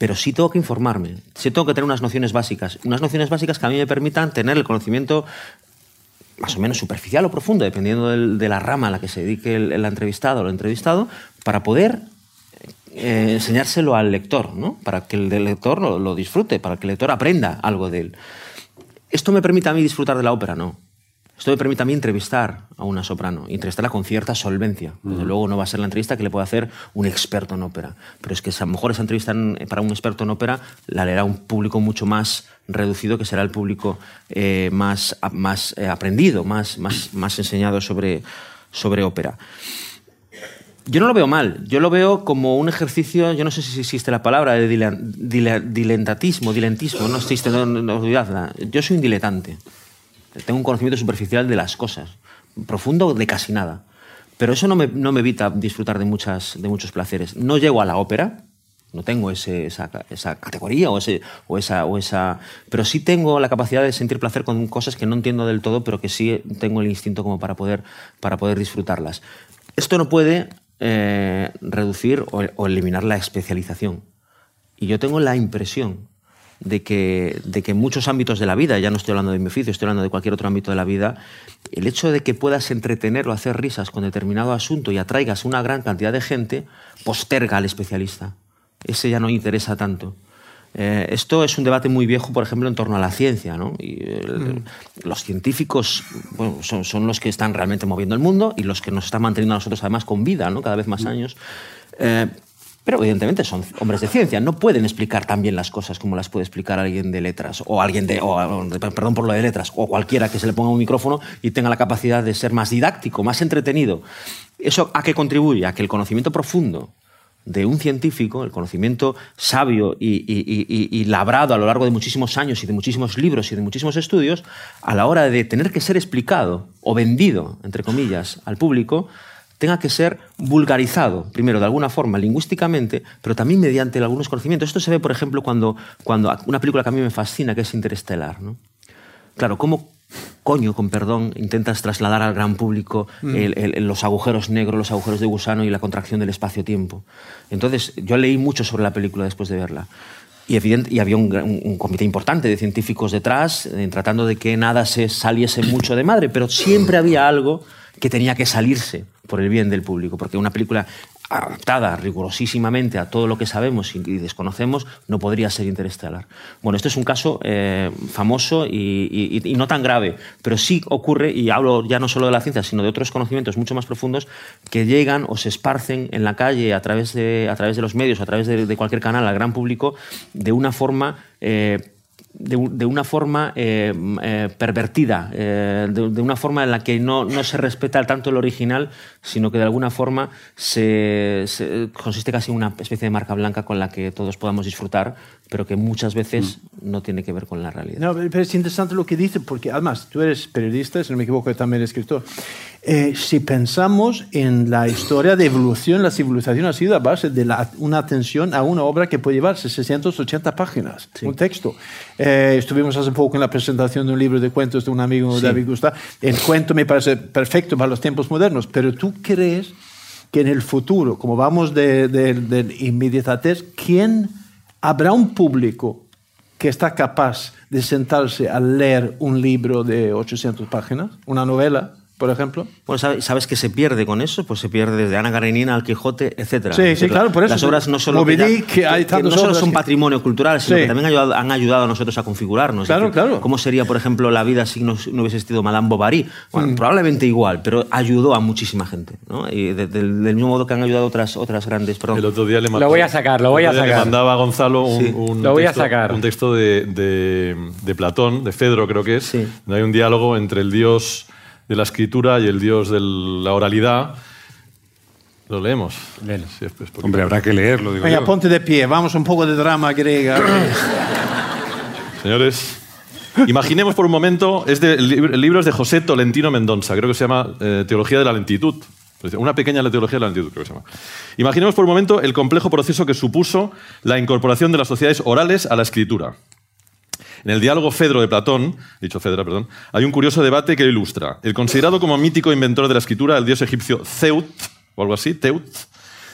Pero sí tengo que informarme. Sí tengo que tener unas nociones básicas. Unas nociones básicas que a mí me permitan tener el conocimiento más o menos superficial o profundo, dependiendo de la rama a la que se dedique el, entrevistado o el entrevistado, para poder eh, enseñárselo al lector, ¿no? para que el lector lo, lo disfrute, para que el lector aprenda algo de él. ¿Esto me permite a mí disfrutar de la ópera? No. Esto me permite a mí entrevistar a una soprano, entrevistarla con cierta solvencia. Desde luego no va a ser la entrevista que le puede hacer un experto en ópera, pero es que a lo mejor esa entrevista en- para un experto en ópera la leerá un público mucho más reducido, que será el público eh, más, más eh, aprendido, más, más, más enseñado sobre, sobre ópera. Yo no lo veo mal, yo lo veo como un ejercicio, yo no sé si existe la palabra de dile- dilentatismo, dilentismo, no existe, no, no, olvidadla. Yo soy un diletante. Tengo un conocimiento superficial de las cosas, profundo de casi nada. Pero eso no me, no me evita disfrutar de, muchas, de muchos placeres. No llego a la ópera, no tengo ese- esa, esa categoría o, ese, o, esa, o esa... Pero sí tengo la capacidad de sentir placer con cosas que no entiendo del todo, pero que sí tengo el instinto como para poder, para poder disfrutarlas. Esto no puede eh, reducir o, o eliminar la especialización. Y yo tengo la impresión de que, de que en muchos ámbitos de la vida, ya no estoy hablando de mi oficio, estoy hablando de cualquier otro ámbito de la vida, el hecho de que puedas entretener o hacer risas con determinado asunto y atraigas una gran cantidad de gente, posterga al especialista. Ese ya no interesa tanto. Eh, esto es un debate muy viejo, por ejemplo, en torno a la ciencia. ¿no? Y el- Los científicos bueno, son, son los que están realmente moviendo el mundo y los que nos están manteniendo a nosotros además con vida, ¿no? cada vez más años. Eh, pero evidentemente son hombres de ciencia, no pueden explicar tan bien las cosas como las puede explicar alguien de letras, o alguien de, o, perdón por lo de letras, o cualquiera que se le ponga un micrófono y tenga la capacidad de ser más didáctico, más entretenido. ¿Eso a qué contribuye? A que el conocimiento profundo de un científico, el conocimiento sabio y- y labrado a lo largo de muchísimos años y de muchísimos libros y de muchísimos estudios, a la hora de tener que ser explicado o vendido, entre comillas, al público, tenga que ser vulgarizado, primero de alguna forma lingüísticamente, pero también mediante algunos conocimientos. Esto se ve, por ejemplo, cuando, cuando una película que a mí me fascina, que es Interestelar. ¿no? Claro, ¿cómo coño, con perdón, intentas trasladar al gran público el- el- el- los agujeros negros, los agujeros de gusano y la contracción del espacio-tiempo? Entonces, yo leí mucho sobre la película después de verla. Y, evidente- y había un- un comité importante de científicos detrás, eh, tratando de que nada se saliese mucho de madre, pero siempre había algo que tenía que salirse por el bien del público, porque una película adaptada rigurosísimamente a todo lo que sabemos y, desconocemos no podría ser interestelar. Bueno, este es un caso eh, famoso y, no tan grave, pero sí ocurre, y hablo ya no solo de la ciencia, sino de otros conocimientos mucho más profundos que llegan o se esparcen en la calle a través de, a través de los medios, a través de, de cualquier canal al gran público, de una forma... eh, de, de una forma eh, eh, pervertida, eh, de, de una forma en la que no, no se respeta tanto el original, sino que de alguna forma se, se- consiste casi en una especie de marca blanca con la que todos podamos disfrutar, pero que muchas veces no tiene que ver con la realidad. No, pero es interesante lo que dice, porque además tú eres periodista, si no me equivoco, también escritor. Eh, si pensamos en la historia de evolución, la civilización ha sido a base de la- una atención a una obra que puede llevarse 680 páginas, un texto. Eh, estuvimos hace poco en la presentación de un libro de cuentos de un amigo, David Gustav. El cuento me parece perfecto para los tiempos modernos, pero tú crees que en el futuro, como vamos de, de, de inmediatez, ¿quién habrá un público que está capaz de sentarse a leer un libro de 800 páginas, una novela, por ejemplo? Bueno, ¿sabes, que se pierde con eso? Pues se pierde desde Ana Karenina al Quijote, etc. Sí, sí, claro, por eso. Las obras no solo, Moby que ya- Dick, que hay que tantas no solo son que- patrimonio cultural, sino Sí. que también han ayudado, han ayudado a nosotros a configurarnos. Claro, decir, claro. ¿Cómo sería, por ejemplo, la vida si no, no hubiese existido Madame Bovary? Bueno, Mm. probablemente igual, pero ayudó a muchísima gente. ¿no? Y de- del, del mismo modo que han ayudado otras, otras grandes... Perdón. El otro día le Lo voy a sacar, lo voy a sacar. Le mandaba a Gonzalo un, Sí. un Lo voy a texto, sacar. un texto de, de- de Platón, de Fedro creo que es, Sí. donde hay un diálogo entre el dios de la escritura y el dios de la oralidad. Lo leemos. Léelo. Sí, es- es porque- Hombre, habrá que leerlo, digo Venga, yo. ponte de pie, vamos un poco de drama griega. Señores, imaginemos por un momento, es de, el libro es de José Tolentino Mendonça, creo que se llama eh, Teología de la Lentitud. Una pequeña teología de la lentitud, creo que se llama. Imaginemos por un momento el complejo proceso que supuso la incorporación de las sociedades orales a la escritura. En el diálogo Fedro de Platón, dicho Fedra, perdón, hay un curioso debate que lo ilustra. El considerado como mítico inventor de la escritura, el dios egipcio Zeut, o algo así, Teut,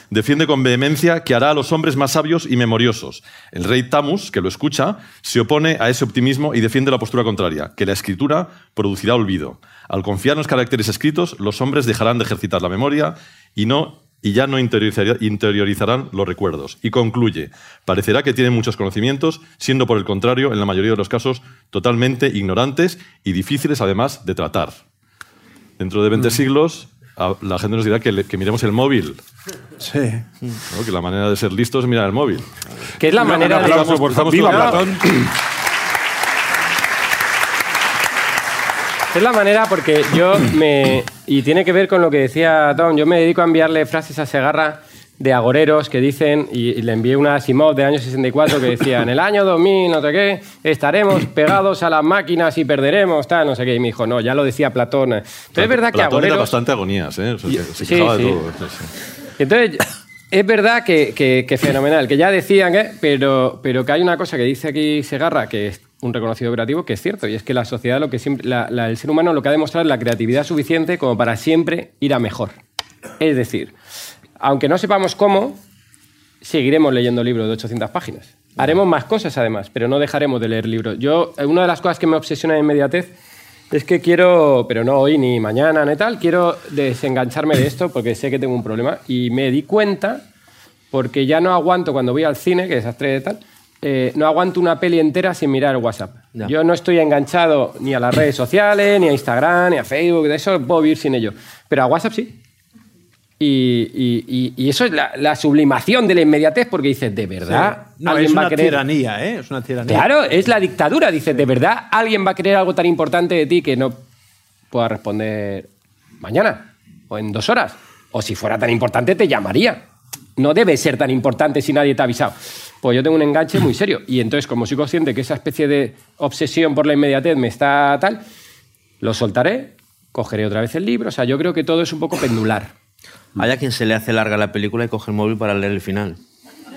defiende con vehemencia que hará a los hombres más sabios y memoriosos. El rey Tamus, que lo escucha, se opone a ese optimismo y defiende la postura contraria, que la escritura producirá olvido. Al confiar en los caracteres escritos, los hombres dejarán de ejercitar la memoria y no y ya no interiorizar- interiorizarán los recuerdos. Y concluye, parecerá que tienen muchos conocimientos, siendo por el contrario, en la mayoría de los casos, totalmente ignorantes y difíciles además de tratar. Dentro de 20 siglos, a- la gente nos dirá que, le- que miremos el móvil, Sí. ¿no? que la manera de ser listos es mirar el móvil. Que es la manera de... por favor. Estamos ¡Viva todos- Platón! Es la manera porque yo me... Y tiene que ver con lo que decía Don, yo me dedico a enviarle frases a Segarra de agoreros que dicen, y, le envié una Asimov de año 64 que decía, en el año 2000, no sé qué, estaremos pegados a las máquinas y perderemos, tal, no sé qué. Y me dijo, no, ya lo decía Platón. Entonces es verdad que Platón era agoreros... bastante agonías, ¿eh? O sea, se, se Sí, quejaba de sí. todo. sí, sí. Entonces, es verdad que, que- que fenomenal, que ya decían que, pero, pero que hay una cosa que dice aquí Segarra, que un reconocido operativo, que es cierto, y es que la sociedad, lo que el ser humano lo que ha demostrado es la creatividad suficiente como para siempre ir a mejor. Es decir, aunque no sepamos cómo, seguiremos leyendo libros de 800 páginas. Haremos más cosas además, pero no dejaremos de leer libros. Yo, eh, una de las cosas que me obsesiona en inmediatez es que quiero, pero no hoy ni mañana ni tal, quiero desengancharme de esto porque sé que tengo un problema y me di cuenta porque ya no aguanto cuando voy al cine, que es de tal, eh, no aguanto una peli entera sin mirar el WhatsApp. Yo no estoy enganchado ni a las redes sociales, ni a Instagram, ni a Facebook, de eso puedo vivir sin ello. Pero a WhatsApp sí. Y, y- y- y eso es la, la sublimación de la inmediatez, porque dices, ¿de verdad No, alguien es va una a tiranía, ¿eh? Es una tiranía. Claro, es la dictadura. Dice, ¿de verdad alguien va a querer algo tan importante de ti que no pueda responder mañana o en dos horas? O si fuera tan importante, te llamaría. No debe ser tan importante si nadie te ha avisado. Pues yo tengo un enganche muy serio. Y entonces, como soy consciente que esa especie de obsesión por la inmediatez me está tal, lo soltaré, cogeré otra vez el libro. O sea, yo creo que todo es un poco pendular. Hay a quien se le hace larga la película y coge el móvil para leer el final.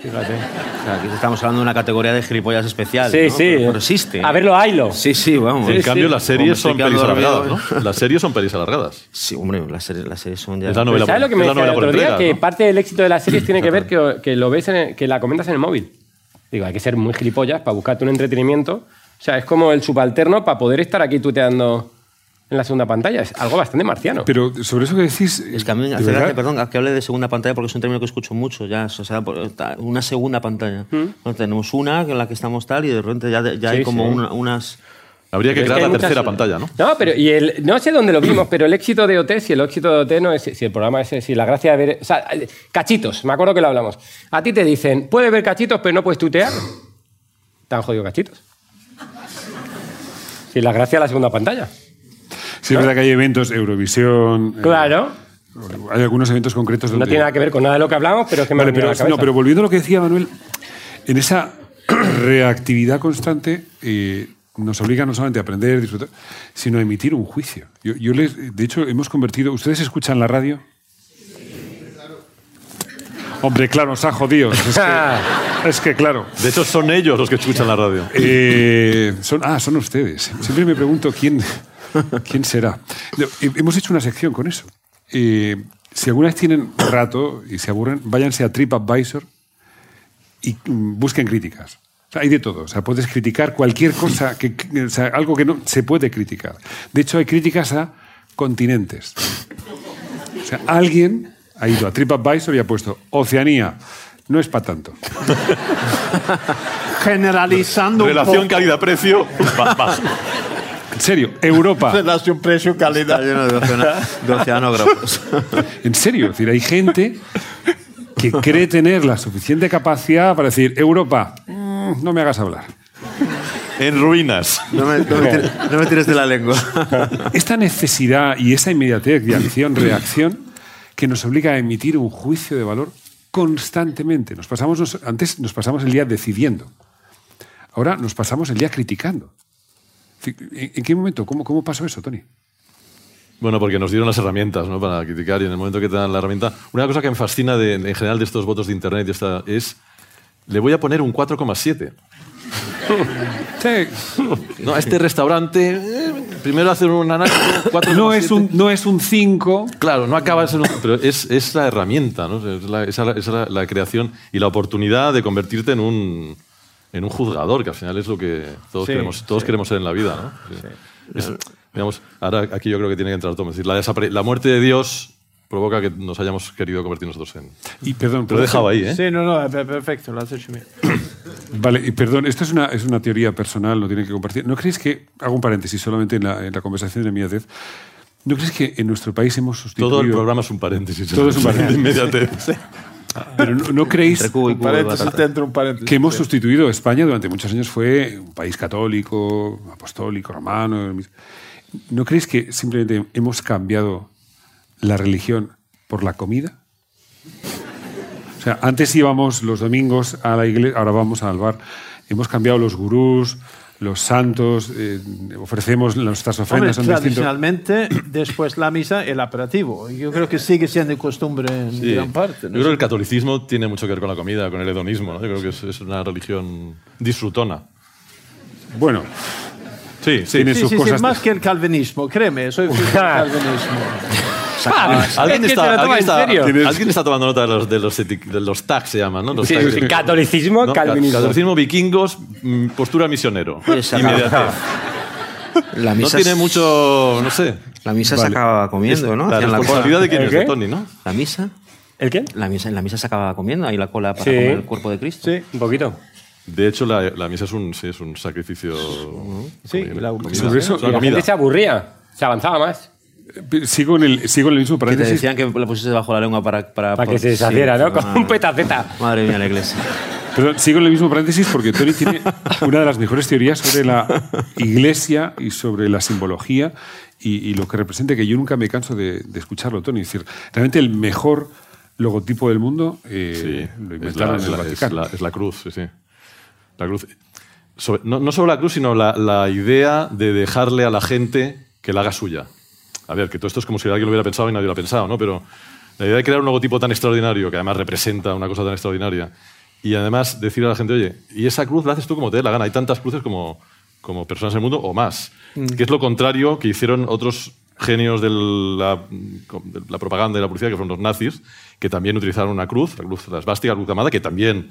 Fíjate. O sea, aquí estamos hablando de una categoría de gilipollas especial. Sí, ¿no? sí. Pero, pero existe. A verlo, haylo. Sí, sí, vamos. en cambio, las series son pelis alargadas, ¿no? Las series son pelis alargadas. Sí, hombre, las series, las series son ya... Es la novela ¿Sabes lo que me decía el otro día? entrega, que ¿no? parte del éxito de las series tiene que ver que, que lo ves en el- que la comentas en el móvil. Digo, hay que ser muy gilipollas para buscarte un entretenimiento. O sea, es como el subalterno para poder estar aquí tuteando en la segunda pantalla. Es algo bastante marciano. Pero sobre eso que decís. Es que a mí me de hace gracia, perdón, que hable de segunda pantalla porque es un término que escucho mucho ya. O sea, una segunda pantalla. ¿Mm? No, tenemos una en la que estamos tal y de repente ya, ya Sí, hay como sí. una- unas... Habría que Pero es crear la muchas- tercera pantalla, ¿no? No, pero y el, no sé dónde lo vimos, pero el éxito de OT, si el éxito de OT no es, si el programa es, si la gracia de ver, o sea, cachitos, me acuerdo que lo hablamos. A ti te dicen, puedes ver cachitos, pero no puedes tutear. Te han jodido cachitos. Si la gracia es la segunda pantalla. Sí, es verdad que hay eventos, Eurovisión. eh, Claro. hay algunos eventos concretos donde. No tiene nada que ver con nada de lo que hablamos, pero es que me Vale, pero, la cabeza. no, pero volviendo a lo que decía Manuel, en esa reactividad constante eh, nos obliga no solamente a aprender, disfrutar, sino a emitir un juicio. Yo, yo les, de hecho, hemos convertido. ¿Ustedes escuchan la radio? Hombre, claro, nos ha jodido. Es que, es que, claro. De hecho, son ellos los que escuchan la radio. Eh, son, ah, son ustedes. Siempre me pregunto quién, quién será. Hemos hecho una sección con eso. Eh, si alguna vez tienen rato y se aburren, váyanse a TripAdvisor y busquen críticas. O sea, hay de todo. O sea, puedes criticar cualquier cosa, que, o sea, algo que no se puede criticar. De hecho, hay críticas a continentes. O sea, alguien ha ido a TripAdvisor y ha puesto Oceanía. No es para tanto. Generalizando Relación calidad-precio. En serio, Europa. Relación Está precio-calidad. lleno de, oceana- de oceanógrafos. En serio, es decir, hay gente que cree tener la suficiente capacidad para decir, Europa, mm, no me hagas hablar. En ruinas. No me, no me tires, no me tires de la lengua. Esta necesidad y esa inmediatez de acción, reacción, que nos obliga a emitir un juicio de valor constantemente. Nos pasamos, antes nos pasamos el día decidiendo. Ahora nos pasamos el día criticando. ¿En qué momento? ¿Cómo, cómo pasó eso, Tony? Bueno, porque nos dieron las herramientas ¿no? para criticar y en el momento que te dan la herramienta... Una cosa que me fascina de- en general de estos votos de Internet y esta, es... Le voy a poner un 4,7. Sí. No, a este restaurante... eh, primero hacer un análisis... 4,7. No es un, no es un 5. Claro, no acaba de ser un... Pero es, es la herramienta, ¿no? Es la, es la- es la- la creación y la oportunidad de convertirte en un, en un juzgador, que al final es lo que todos, Sí, queremos, todos queremos ser en la vida, ¿no? Sí. Es- digamos, ahora aquí yo creo que tiene que entrar Tom. Es decir, la, la muerte de Dios provoca que nos hayamos querido convertir nosotros en... Y perdón, Te lo he dejado ahí, ¿eh? Sí, no, no, per- perfecto, lo has hecho bien. Vale, y perdón, esto es una, es una teoría personal, no tiene que compartir. ¿No creéis que, hago un paréntesis solamente en la, en la conversación de Miatez, ¿no creéis que en nuestro país hemos sustituido... Todo el programa es un paréntesis. Todo es un paréntesis. Inmediatez. Pero no, ¿no creéis Entre cubo y cubo un que hemos sustituido España durante muchos años fue un país católico, apostólico, romano? ¿No creéis que simplemente hemos cambiado la religión por la comida? O sea, antes íbamos los domingos a la iglesia, ahora vamos al bar. Hemos cambiado los gurús, los santos, eh, ofrecemos nuestras Hombre, ofrendas. son distintos. tradicionalmente, después la misa, el aperitivo. Yo creo que sigue siendo costumbre en Sí. gran parte. Yo ¿no? creo que el catolicismo tiene mucho que ver con la comida, con el hedonismo. ¿no? Yo creo que es, es una religión disfrutona. Bueno, Sí, sí. Tiene Sí, sus sí, sí, cosas. más que el calvinismo, créeme, soy calvinismo. ¿Alguien, Es que está, alguien en está- alguien está tomando nota de los, de los, de los tags, se llaman, ¿no? Los Sí, tags catolicismo, ¿no? calvinismo. Catolicismo, vikingos, mm, postura misionero. Inmediatez. La No misa, tiene es- mucho, no sé. la misa se acaba comiendo, ¿no? La responsabilidad de quién ¿El es, de? Tony, ¿no? La misa, ¿El qué? la misa, la misa se acaba comiendo, ahí la cola para Sí. comer el cuerpo de Cristo. Sí, Un poquito. De hecho, la, la misa es un, sí, es un sacrificio. sí, comida- la comida. Sobre eso- la comida. gente se aburría, se avanzaba más. eh, sigo en el, sigo en el mismo Que te paréntesis. decían que la pusiese bajo la lengua para... Para, Para que por- se deshaciera, sí, ¿no? Con madre- un petaceta. Madre mía, la iglesia. Perdón, sigo en el mismo paréntesis porque Tony tiene una de las mejores teorías sobre la iglesia y sobre la simbología y, y lo que representa, que yo nunca me canso de, de escucharlo, Tony. Es decir, realmente el mejor logotipo del mundo eh, Sí, lo es inventaron la, en el es la- es Vaticano. la- es la cruz, sí, sí. La cruz. Sobre- no, no solo la cruz, sino la, la idea de dejarle a la gente que la haga suya. A ver, que todo esto es como si alguien lo hubiera pensado y nadie lo ha pensado, ¿no? Pero la idea de crear un logotipo tan extraordinario, que además representa una cosa tan extraordinaria, y además decir a la gente, oye, y esa cruz la haces tú como te dé la gana. Hay tantas cruces como, como personas en el mundo o más. Que es lo contrario que hicieron otros genios de la, de la propaganda y la publicidad, que fueron los nazis, que también utilizaron una cruz, la cruz, la esvástica, la cruz amada, que también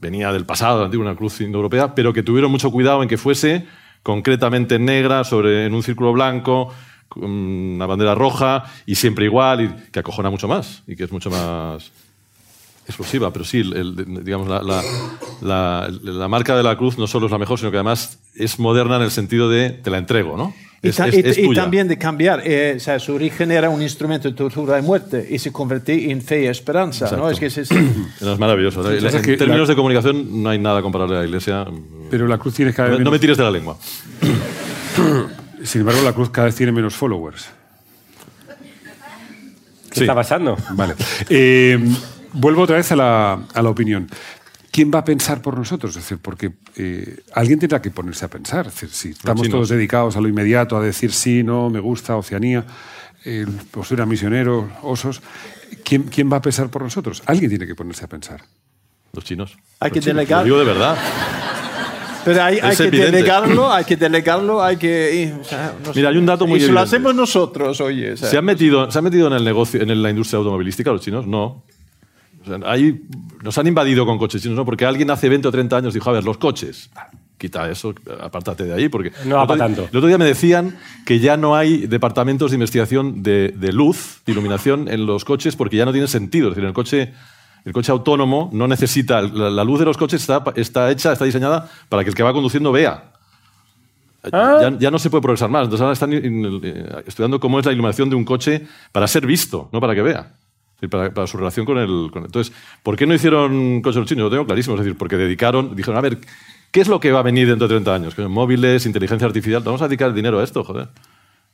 venía del pasado, antiguo, una cruz indoeuropea, pero que tuvieron mucho cuidado en que fuese concretamente negra, sobre, en un círculo blanco, una bandera roja, y siempre igual, y que acojona mucho más, y que es mucho más explosiva. Pero sí, el- digamos, la, la- la- la marca de la cruz no solo es la mejor, sino que además es moderna en el sentido de te la entrego, ¿no? Y, Es, ta- es- y- es y también de cambiar. eh, o sea, su origen era un instrumento de tortura y muerte y se convirtió en fe y esperanza. ¿no? Es que es, es- No, es maravilloso. En es que términos la- de comunicación no hay nada comparable a la Iglesia. Pero la cruz tiene cada No, vez no me menos, tires de la lengua. Sin embargo, la cruz cada vez tiene menos followers. ¿Qué Sí. está pasando? Vale. Eh, vuelvo otra vez a la, a la opinión. ¿Quién va a pensar por nosotros? Es decir, porque eh, alguien tendrá que ponerse a pensar. Es decir, si estamos chinos. todos dedicados a lo inmediato, a decir sí, no, me gusta, Oceanía, eh, postura misionero, osos, ¿quién, ¿quién va a pensar por nosotros? Alguien tiene que ponerse a pensar. Los chinos. Hay Los que chinos. delegar. Lo digo de verdad. pero hay, que evidente. delegarlo, hay que delegarlo, hay que... y, o sea, no sé. Mira, hay un dato muy Y si lo hacemos nosotros, oye. o sea, ¿Se han metido, ¿se han metido en el negocio, en la industria automovilística los chinos? No. O sea, hay- nos han invadido con coches chinos, ¿no? Porque alguien hace 20 o 30 años dijo, a ver, los coches, quita eso, apártate de ahí. Porque No va el otro pa' día- tanto. El otro día me decían que ya no hay departamentos de investigación de, de luz, de iluminación en los coches, porque ya no tiene sentido. Es decir, el coche, el coche autónomo no necesita... La, la luz de los coches está, está hecha, está diseñada para que el que va conduciendo vea. Ya, ya no se puede progresar más. Entonces ahora están in- eh, estudiando cómo es la iluminación de un coche para ser visto, no para que vea. Para, para su relación con el, con- Entonces, ¿por qué no hicieron coches los chinos? Lo tengo clarísimo. Es decir, porque dedicaron, dijeron, a ver, ¿qué es lo que va a venir dentro de 30 años? Móviles, inteligencia artificial. Vamos a dedicar el dinero a esto, joder.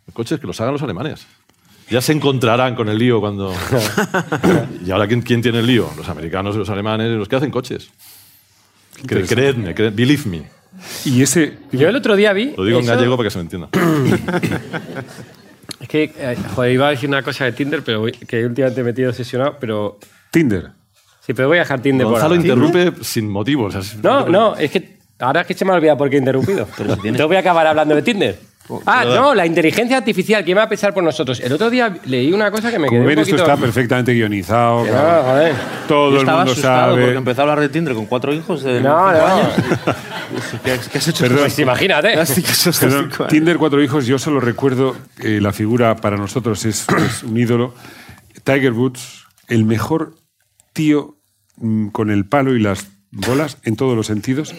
Los coches que los hagan los alemanes. Ya se encontrarán con el lío cuando... y ahora, ¿quién, quién tiene el lío? Los americanos y los alemanes, los que hacen coches. Cre- Creedme, cre- believe me. Y ese... Yo el otro día vi. Lo digo en eso- gallego para que se me entienda. Es que, eh, joder, iba a decir una cosa de Tinder, pero voy- que últimamente me he metido obsesionado, pero. Tinder. Sí, pero voy a dejar Tinder por Gonzalo ahora. interrumpe sin motivo. o sea, es- No, no, es que ahora es que se me ha olvidado por qué he interrumpido. Pero si tienes- Entonces voy a acabar hablando de Tinder. Ah, no, la inteligencia artificial, ¿quién va a pensar por nosotros? El otro día leí una cosa que me quedé Como un ven, esto está perfectamente guionizado. Que claro. joder. Todo Yo el estaba mundo asustado porque sabe. empezó a hablar de Tinder con cuatro hijos de No, no. años. ¿Qué, qué has hecho? Perdón. Pues imagínate. Perdón, Tinder, cuatro hijos, yo solo recuerdo, eh, la figura para nosotros es, es un ídolo. Tiger Woods, el mejor tío mm, con el palo y las bolas en todos los sentidos.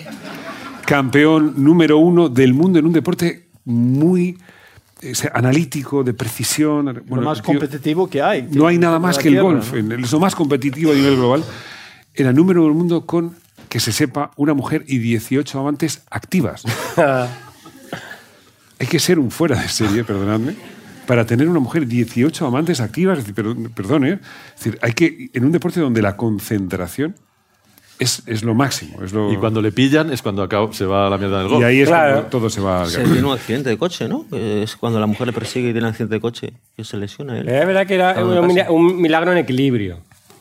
Campeón número uno del mundo en un deporte muy eh, analítico, de precisión. lo más tío- competitivo que hay. no hay nada más que el tierra, golf. Es lo más competitivo a nivel global. Era número del mundo con, que se sepa, una mujer y 18 amantes activas. Hay que ser un fuera de serie, perdonadme. para tener una mujer 18 amantes activas. Pero, perdón, ¿eh? Es decir, hay que, en un deporte donde la concentración es, es lo máximo. Es lo, Y cuando le pillan es cuando acaba- se va a la mierda del golf. y ahí es Claro. cuando todo se va al Se tiene un accidente de coche, ¿no? Es cuando la mujer le persigue y tiene un accidente de coche que se lesiona él. Es verdad que era un, milagro en equilibrio.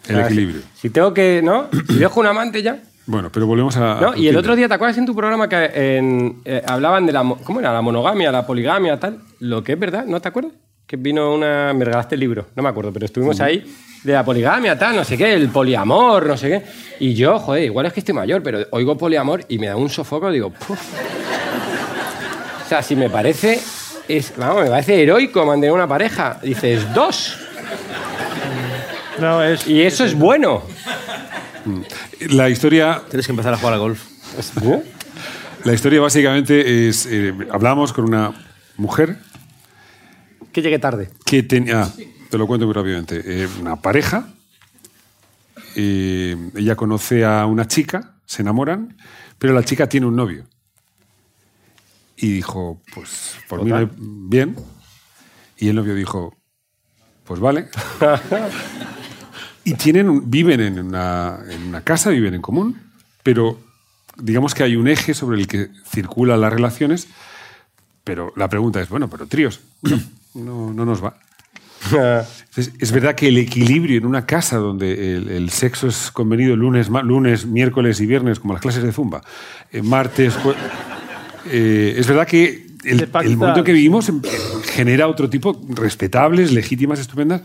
El equilibrio. Si tengo que, ¿no? Si dejo un amante ya. Bueno, pero volvemos a. ¿no? a Y el otro día, ¿te acuerdas en tu programa que en, eh, hablaban de la, mo- ¿cómo era? La monogamia, la poligamia, tal. Lo que es verdad, ¿no te acuerdas? Que vino una, me regalaste el libro, no me acuerdo, pero estuvimos ahí de la poligamia, tal, no sé qué, el poliamor, no sé qué. Y yo, joder, igual es que estoy mayor, pero oigo poliamor y me da un sofoco, digo, "Puf". O sea, si me parece, es, vamos, me parece heroico mantener una pareja. Dices, dos. No, es, Y eso es bueno. La historia Tienes que empezar a jugar al golf. ¿Eh? La historia básicamente es, eh, hablamos con una mujer Que llegue tarde. que tenía, ah, te lo cuento muy rápidamente, eh, una pareja, eh, ella conoce a una chica, se enamoran, pero la chica tiene un novio. Y dijo, pues por mí bien. Y el novio dijo, pues vale. y tienen, viven en una, en una casa, viven en común, pero digamos que hay un eje sobre el que circulan las relaciones, pero la pregunta es, bueno, pero tríos, no, no, no nos va. Entonces, es verdad que el equilibrio en una casa donde el, el sexo es convenido lunes, lunes, miércoles y viernes, como las clases de zumba, eh, martes, jue- eh, es verdad que el, el momento que vivimos genera otro tipo, respetables, legítimas, estupendas,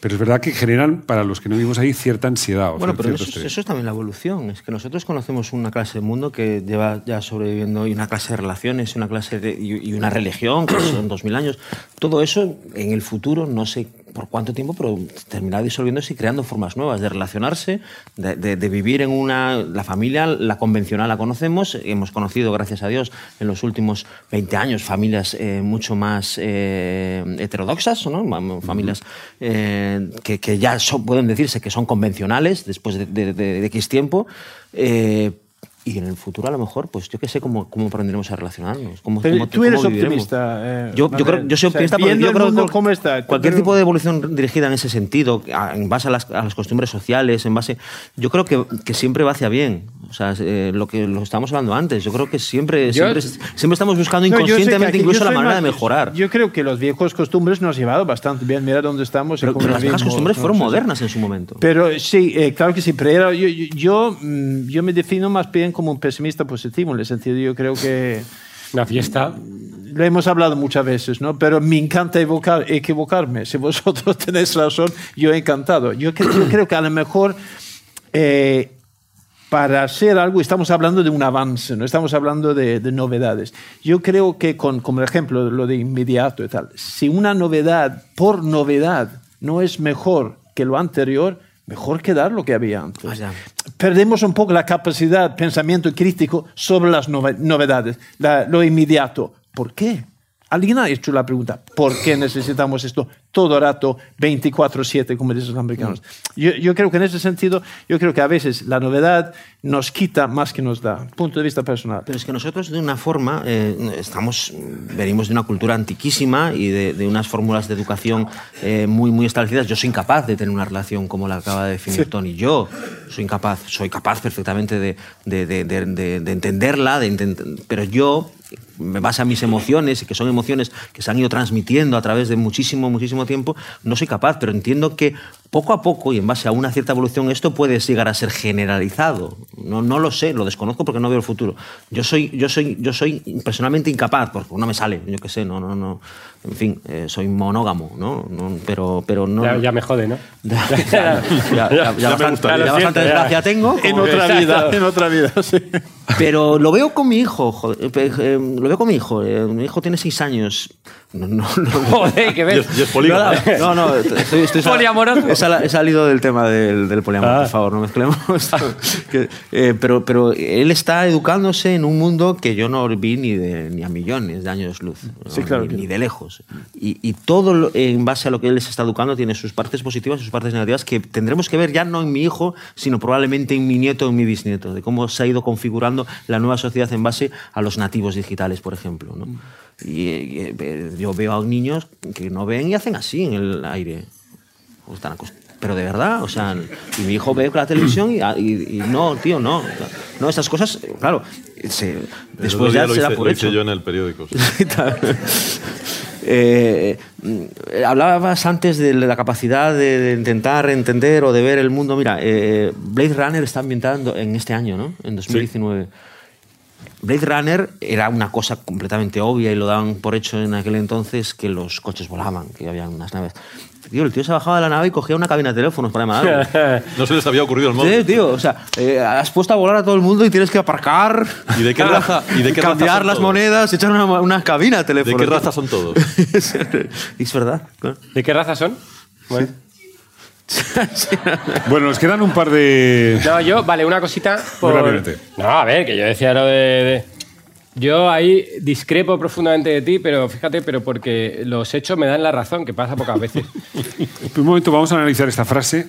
pero es verdad que generan para los que no vivimos ahí cierta ansiedad. o Bueno, pero eso, es- estrés. eso es también la evolución. Es que nosotros conocemos una clase de mundo que lleva ya sobreviviendo y una clase de relaciones una clase de- y, y una religión que son dos mil años. Todo eso en el futuro, no sé por cuánto tiempo, pero terminará disolviéndose y creando formas nuevas de relacionarse, de, de- de vivir en una... La familia, la convencional la conocemos. Hemos conocido, gracias a Dios, en los últimos 20 años familias eh, mucho más eh, heterodoxas, ¿no? Familias eh, que, que ya son- pueden decirse que son convencionales después de, de- de- de X tiempo. Y en el futuro, a lo mejor, pues yo qué sé cómo, cómo aprenderemos a relacionarnos. Cómo, Pero cómo- tú eres cómo optimista. eh, Yo, yo, creo, yo soy o sea, optimista porque yo creo que cómo está, cualquier tipo de evolución dirigida en ese sentido, en base a las, a las costumbres sociales, en base, yo creo que, que siempre va hacia bien. O sea, eh, lo que lo estamos hablando antes, yo creo que siempre, Yo- siempre, siempre estamos buscando No, inconscientemente aquí- incluso la manera de más- mejorar. Yo creo que los viejos costumbres nos han llevado bastante bien. Mira dónde estamos. y pero, cómo pero las viejas costumbres ¿no? fueron sí. modernas en su momento. Pero sí, eh, claro que sí. Pero era- yo, yo, yo, mm, yo me defino más bien como un pesimista positivo, en el sentido, yo creo que Una fiesta. lo hemos hablado muchas veces, ¿no? Pero me encanta evocar, equivocarme. Si vosotros tenéis razón, yo encantado. Yo, yo creo que a lo mejor eh, para hacer algo estamos hablando de un avance, no estamos hablando de, de novedades. Yo creo que con, como ejemplo, lo de inmediato y tal, si una novedad por novedad no es mejor que lo anterior, mejor que dar lo que había antes. Vaya. Perdemos un poco la capacidad, pensamiento crítico sobre las nove- novedades, la- lo inmediato. ¿Por qué? Alguien ha hecho la pregunta, ¿por qué necesitamos esto todo el rato, 24/7, como dicen los americanos? Yo, yo creo que en ese sentido, yo creo que a veces la novedad nos quita más que nos da, punto de vista personal. Pero es que nosotros de una forma eh, estamos venimos de una cultura antiquísima y de, de unas fórmulas de educación eh, muy muy establecidas. Yo soy incapaz de tener una relación como la acaba de definir Tony. Yo soy incapaz, soy capaz perfectamente de, de- de- de- de- de entenderla, pero yo me basa en mis emociones y que son emociones que se han ido transmitiendo a través de muchísimo, muchísimo tiempo, no soy capaz, pero entiendo que poco a poco y en base a una cierta evolución esto puede llegar a ser generalizado. No, no lo sé, lo desconozco porque no veo el futuro. Yo soy, yo soy, yo soy personalmente incapaz, porque no me sale, yo qué sé, no, no, no. En fin, eh, soy monógamo, ¿no? No, pero, pero no. Ya, ya me jode, ¿no? Ya, ya, ya, ya, ya bastante, bastante desgracia tengo. En otra Exacto. vida, en otra vida, sí. pero lo veo con mi hijo, joder, eh, eh, lo veo con mi hijo. eh, Mi hijo tiene seis años. No, no, no. Joder, que Y ves. es, y es. No, no, estoy, estoy Poliamoroso. He, sal- he salido del tema del, del poliamor, Ah. por favor, no mezclemos. Que, eh, pero, pero él está educándose en un mundo que yo no vi ni, de, ni a millones de años luz. Sí, ¿no? claro ni, que ni no. de lejos. Y, y todo en base a lo que él les está educando tiene sus partes positivas y sus partes negativas que tendremos que ver ya no en mi hijo, sino probablemente en mi nieto o en mi bisnieto, de cómo se ha ido configurando la nueva sociedad en base a los nativos digitales, por ejemplo. ¿no? Y, y, eh, yo veo a niños que no ven y hacen así en el aire. O están pero de verdad, o sea, y mi hijo ve la televisión y, y- y no, tío, no. No, esas cosas, claro, se- después ya lo se da hice, por lo hice hecho. yo en el periódico. sí. Eh, mm, hablabas antes de la capacidad de, de intentar entender o de ver el mundo. Mira, eh, Blade Runner está ambientado en este año, ¿no? En 2019. Blade Runner era una cosa completamente obvia y lo daban por hecho en aquel entonces que los coches volaban, que había unas naves. Tío, el tío se bajaba de la nave y cogía una cabina de teléfonos para llamar. No se les había ocurrido el móvil. Sí, tío, o sea, eh, has puesto a volar a todo el mundo y tienes que aparcar. ¿Y de qué raza- y de qué raza Cambiar son las todos? monedas, echar una, una cabina de ¿De teléfono. qué raza son todos? es verdad. claro. ¿De qué raza son? Bueno. Bueno, nos quedan un par de... No, yo, vale, una cosita. Por... No, a ver, que yo decía lo de, de- Yo ahí discrepo profundamente de ti, pero fíjate, pero porque los hechos me dan la razón, que pasa pocas veces. Un momento, vamos a analizar esta frase.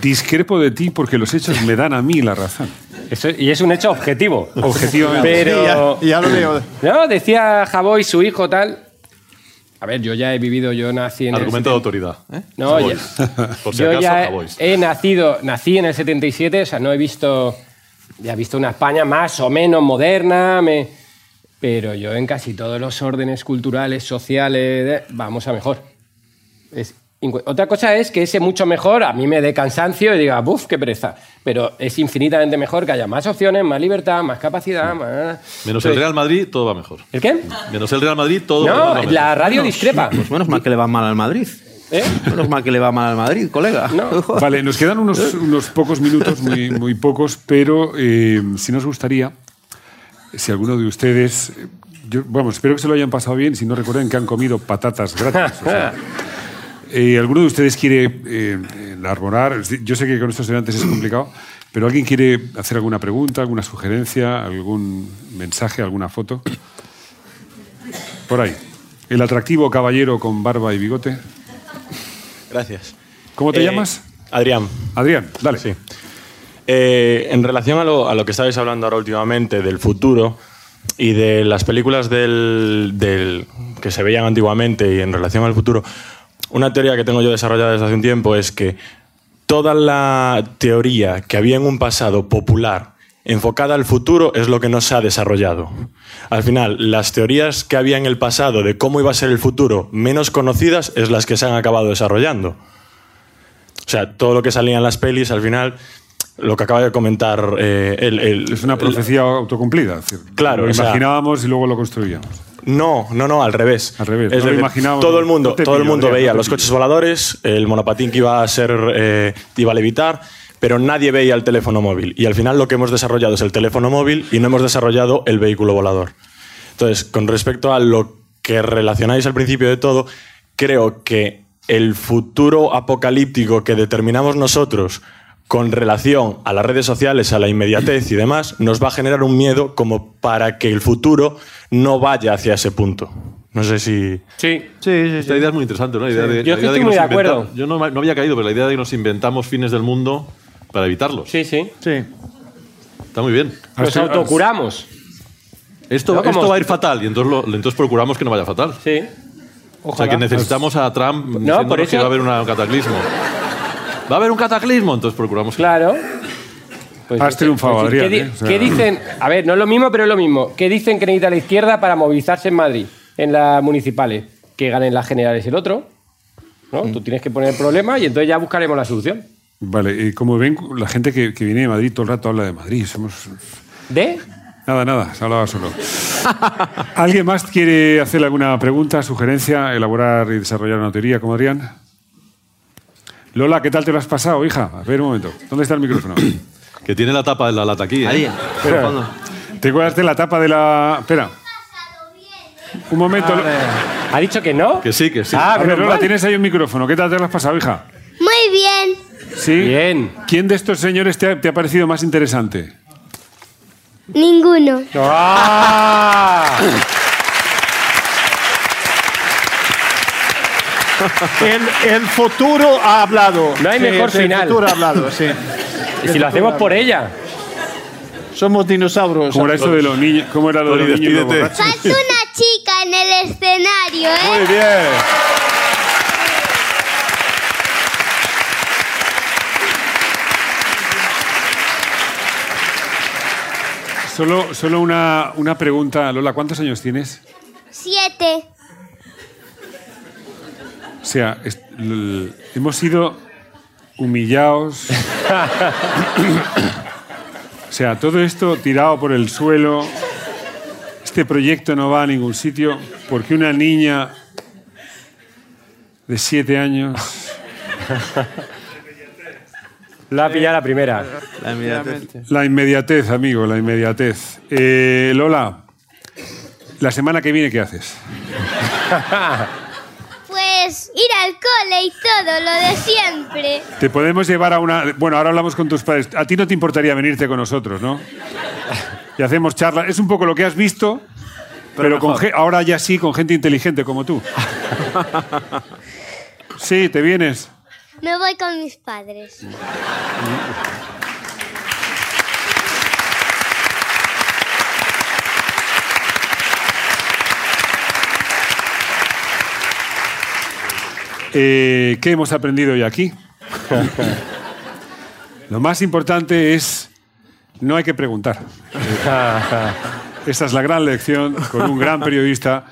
Discrepo de ti porque los hechos me dan a mí la razón. Eso- y es un hecho objetivo. Objetivamente. Pero. Sí, ya, ya lo veo. No, decía Javoy, su hijo, tal. A ver, yo ya he vivido, yo nací en el Argumento de autoridad. ¿eh? No, Javois. Por si yo acaso, ya Javois. he nacido, nací en el 77, o sea, no he visto, ya he visto una España más o menos moderna, me- pero yo en casi todos los órdenes culturales, sociales, vamos a mejor. Es Otra cosa es que ese mucho mejor a mí me dé cansancio y diga, buf, qué pereza. Pero es infinitamente mejor que haya más opciones, más libertad, más capacidad, más... Menos el Real Madrid, todo va mejor. ¿El qué? Menos el Real Madrid, todo va No, mejor. la radio discrepa. Pues menos mal que le va mal al Madrid. ¿Eh? Menos mal que le va mal al Madrid, colega. No. Vale, nos quedan unos, unos pocos minutos, muy, muy pocos, pero eh, si nos gustaría, si alguno de ustedes, yo, vamos, espero que se lo hayan pasado bien, si no recuerden que han comido patatas gratis. o sea, eh, ¿Alguno de ustedes quiere eh, elaborar? Yo sé que con estos estudiantes es complicado, pero ¿alguien quiere hacer alguna pregunta, alguna sugerencia, algún mensaje, alguna foto? Por ahí. El atractivo caballero con barba y bigote. Gracias. ¿Cómo te Eh, llamas? Adrián. Adrián, dale. Sí. Eh, en relación a lo, a lo que estabais hablando ahora últimamente del futuro y de las películas del, del- que se veían antiguamente y en relación al futuro, una teoría que tengo yo desarrollada desde hace un tiempo es que toda la teoría que había en un pasado popular enfocada al futuro es lo que no se ha desarrollado. Al final, las teorías que había en el pasado de cómo iba a ser el futuro menos conocidas es las que se han acabado desarrollando. O sea, todo lo que salía en las pelis, al final, lo que acaba de comentar eh, el, el- Es una profecía autocumplida. es decir, Claro, Lo o sea- imaginábamos y luego lo construíamos. No, no, no, al revés. Al revés, Es no decir, todo el mundo, todo el mundo veía los coches voladores, el monopatín que iba a ser, eh, iba a levitar, pero nadie veía el teléfono móvil. Y al final lo que hemos desarrollado es el teléfono móvil y no hemos desarrollado el vehículo volador. Entonces, con respecto a lo que relacionáis al principio de todo, creo que el futuro apocalíptico que determinamos nosotros con relación a las redes sociales, a la inmediatez y demás, nos va a generar un miedo como para que el futuro no vaya hacia ese punto. No sé si... Sí. Sí, sí, sí. Esta idea es muy interesante, ¿no? La idea de, Yo la idea estoy que muy nos de acuerdo. Yo no, no había caído, pero la idea de que nos inventamos fines del mundo para evitarlos. Sí, sí. Sí. Está muy bien. Nos autocuramos. Esto, como- esto va a ir fatal y entonces, lo- entonces procuramos que no vaya fatal. Sí. O sea, que necesitamos a Trump diciéndonos por eso- que va a haber una- un cataclismo. Va a haber un cataclismo, entonces procuramos que... Claro. Pues, Has triunfado, ¿qué Adrián, ¿eh? O sea- ¿Qué dicen? A ver, no es lo mismo, pero es lo mismo. ¿Qué dicen que necesita la izquierda para movilizarse en Madrid, en las municipales? Que ganen las generales el otro. ¿no? Mm. Tú tienes que poner el problema y entonces ya buscaremos la solución. Vale, y como ven, la gente que, que viene de Madrid todo el rato habla de Madrid. Somos. ¿De? Nada, nada, se hablaba solo. ¿Alguien más quiere hacerle alguna pregunta, sugerencia, elaborar y desarrollar una teoría como Adrián? Lola, ¿qué tal te lo has pasado, hija? A ver un momento. ¿Dónde está el micrófono? Que tiene la tapa de la lata aquí. ¿eh? Ahí, fondo. Tengo que darte la tapa de la. Espera. Un momento. ¿Ha dicho que no? Que sí, que sí. Ah, A ver, Lola, mal. tienes ahí un micrófono. ¿Qué tal te lo has pasado, hija? Muy bien. ¿Sí? Bien. ¿Quién de estos señores te ha, te ha parecido más interesante? Ninguno. ¡Ah! El, el futuro ha hablado. No hay Sí, mejor el final. futuro ha hablado, sí. Y si lo hacemos por ella. Somos dinosaurios. ¿Cómo era eso de los niños? ¿Cómo era lo de los niños? Falta una chica en el escenario, ¿eh? Muy bien. Solo, solo una, una pregunta, Lola. ¿Cuántos años tienes? Siete. O sea, hemos sido humillados. o sea, todo esto tirado por el suelo. Este proyecto no va a ningún sitio porque una niña de siete años. La ha pillado la primera. La inmediatez. La inmediatez, amigo, la inmediatez. Eh, Lola, la semana que viene, ¿qué haces? Pues ir al cole y todo, lo de siempre. Te podemos llevar a una. Bueno, ahora hablamos con tus padres. A ti no te importaría venirte con nosotros, ¿no? Y hacemos charla. Es un poco lo que has visto, pero, con ge- ahora ya sí, con gente inteligente como tú. Sí, te vienes. Me voy con mis padres. Eh, ¿Qué hemos aprendido hoy aquí? Lo más importante es. No hay que preguntar. Esa es la gran lección con un gran periodista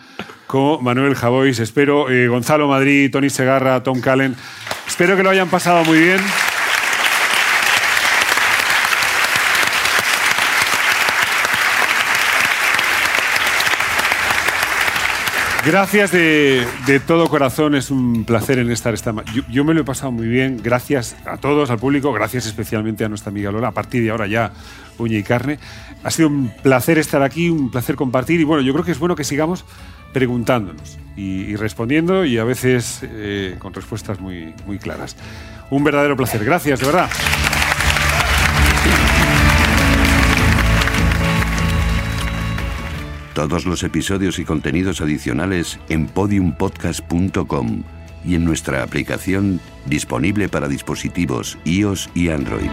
como Manuel Javois. Espero, eh, Gonzalo Madrid, Tony Segarra, Tom Callen. Espero que lo hayan pasado muy bien. Gracias de, todo corazón, es un placer en estar esta yo, yo me lo he pasado muy bien, gracias a todos, al público, gracias especialmente a nuestra amiga Lola, a partir de ahora ya uña y carne. Ha sido un placer estar aquí, un placer compartir. Y bueno, yo creo que es bueno que sigamos preguntándonos y, respondiendo y a veces eh, con respuestas muy claras. Un verdadero placer, gracias, de verdad. Todos los episodios y contenidos adicionales en podiumpodcast.com y en nuestra aplicación disponible para dispositivos iOS y Android.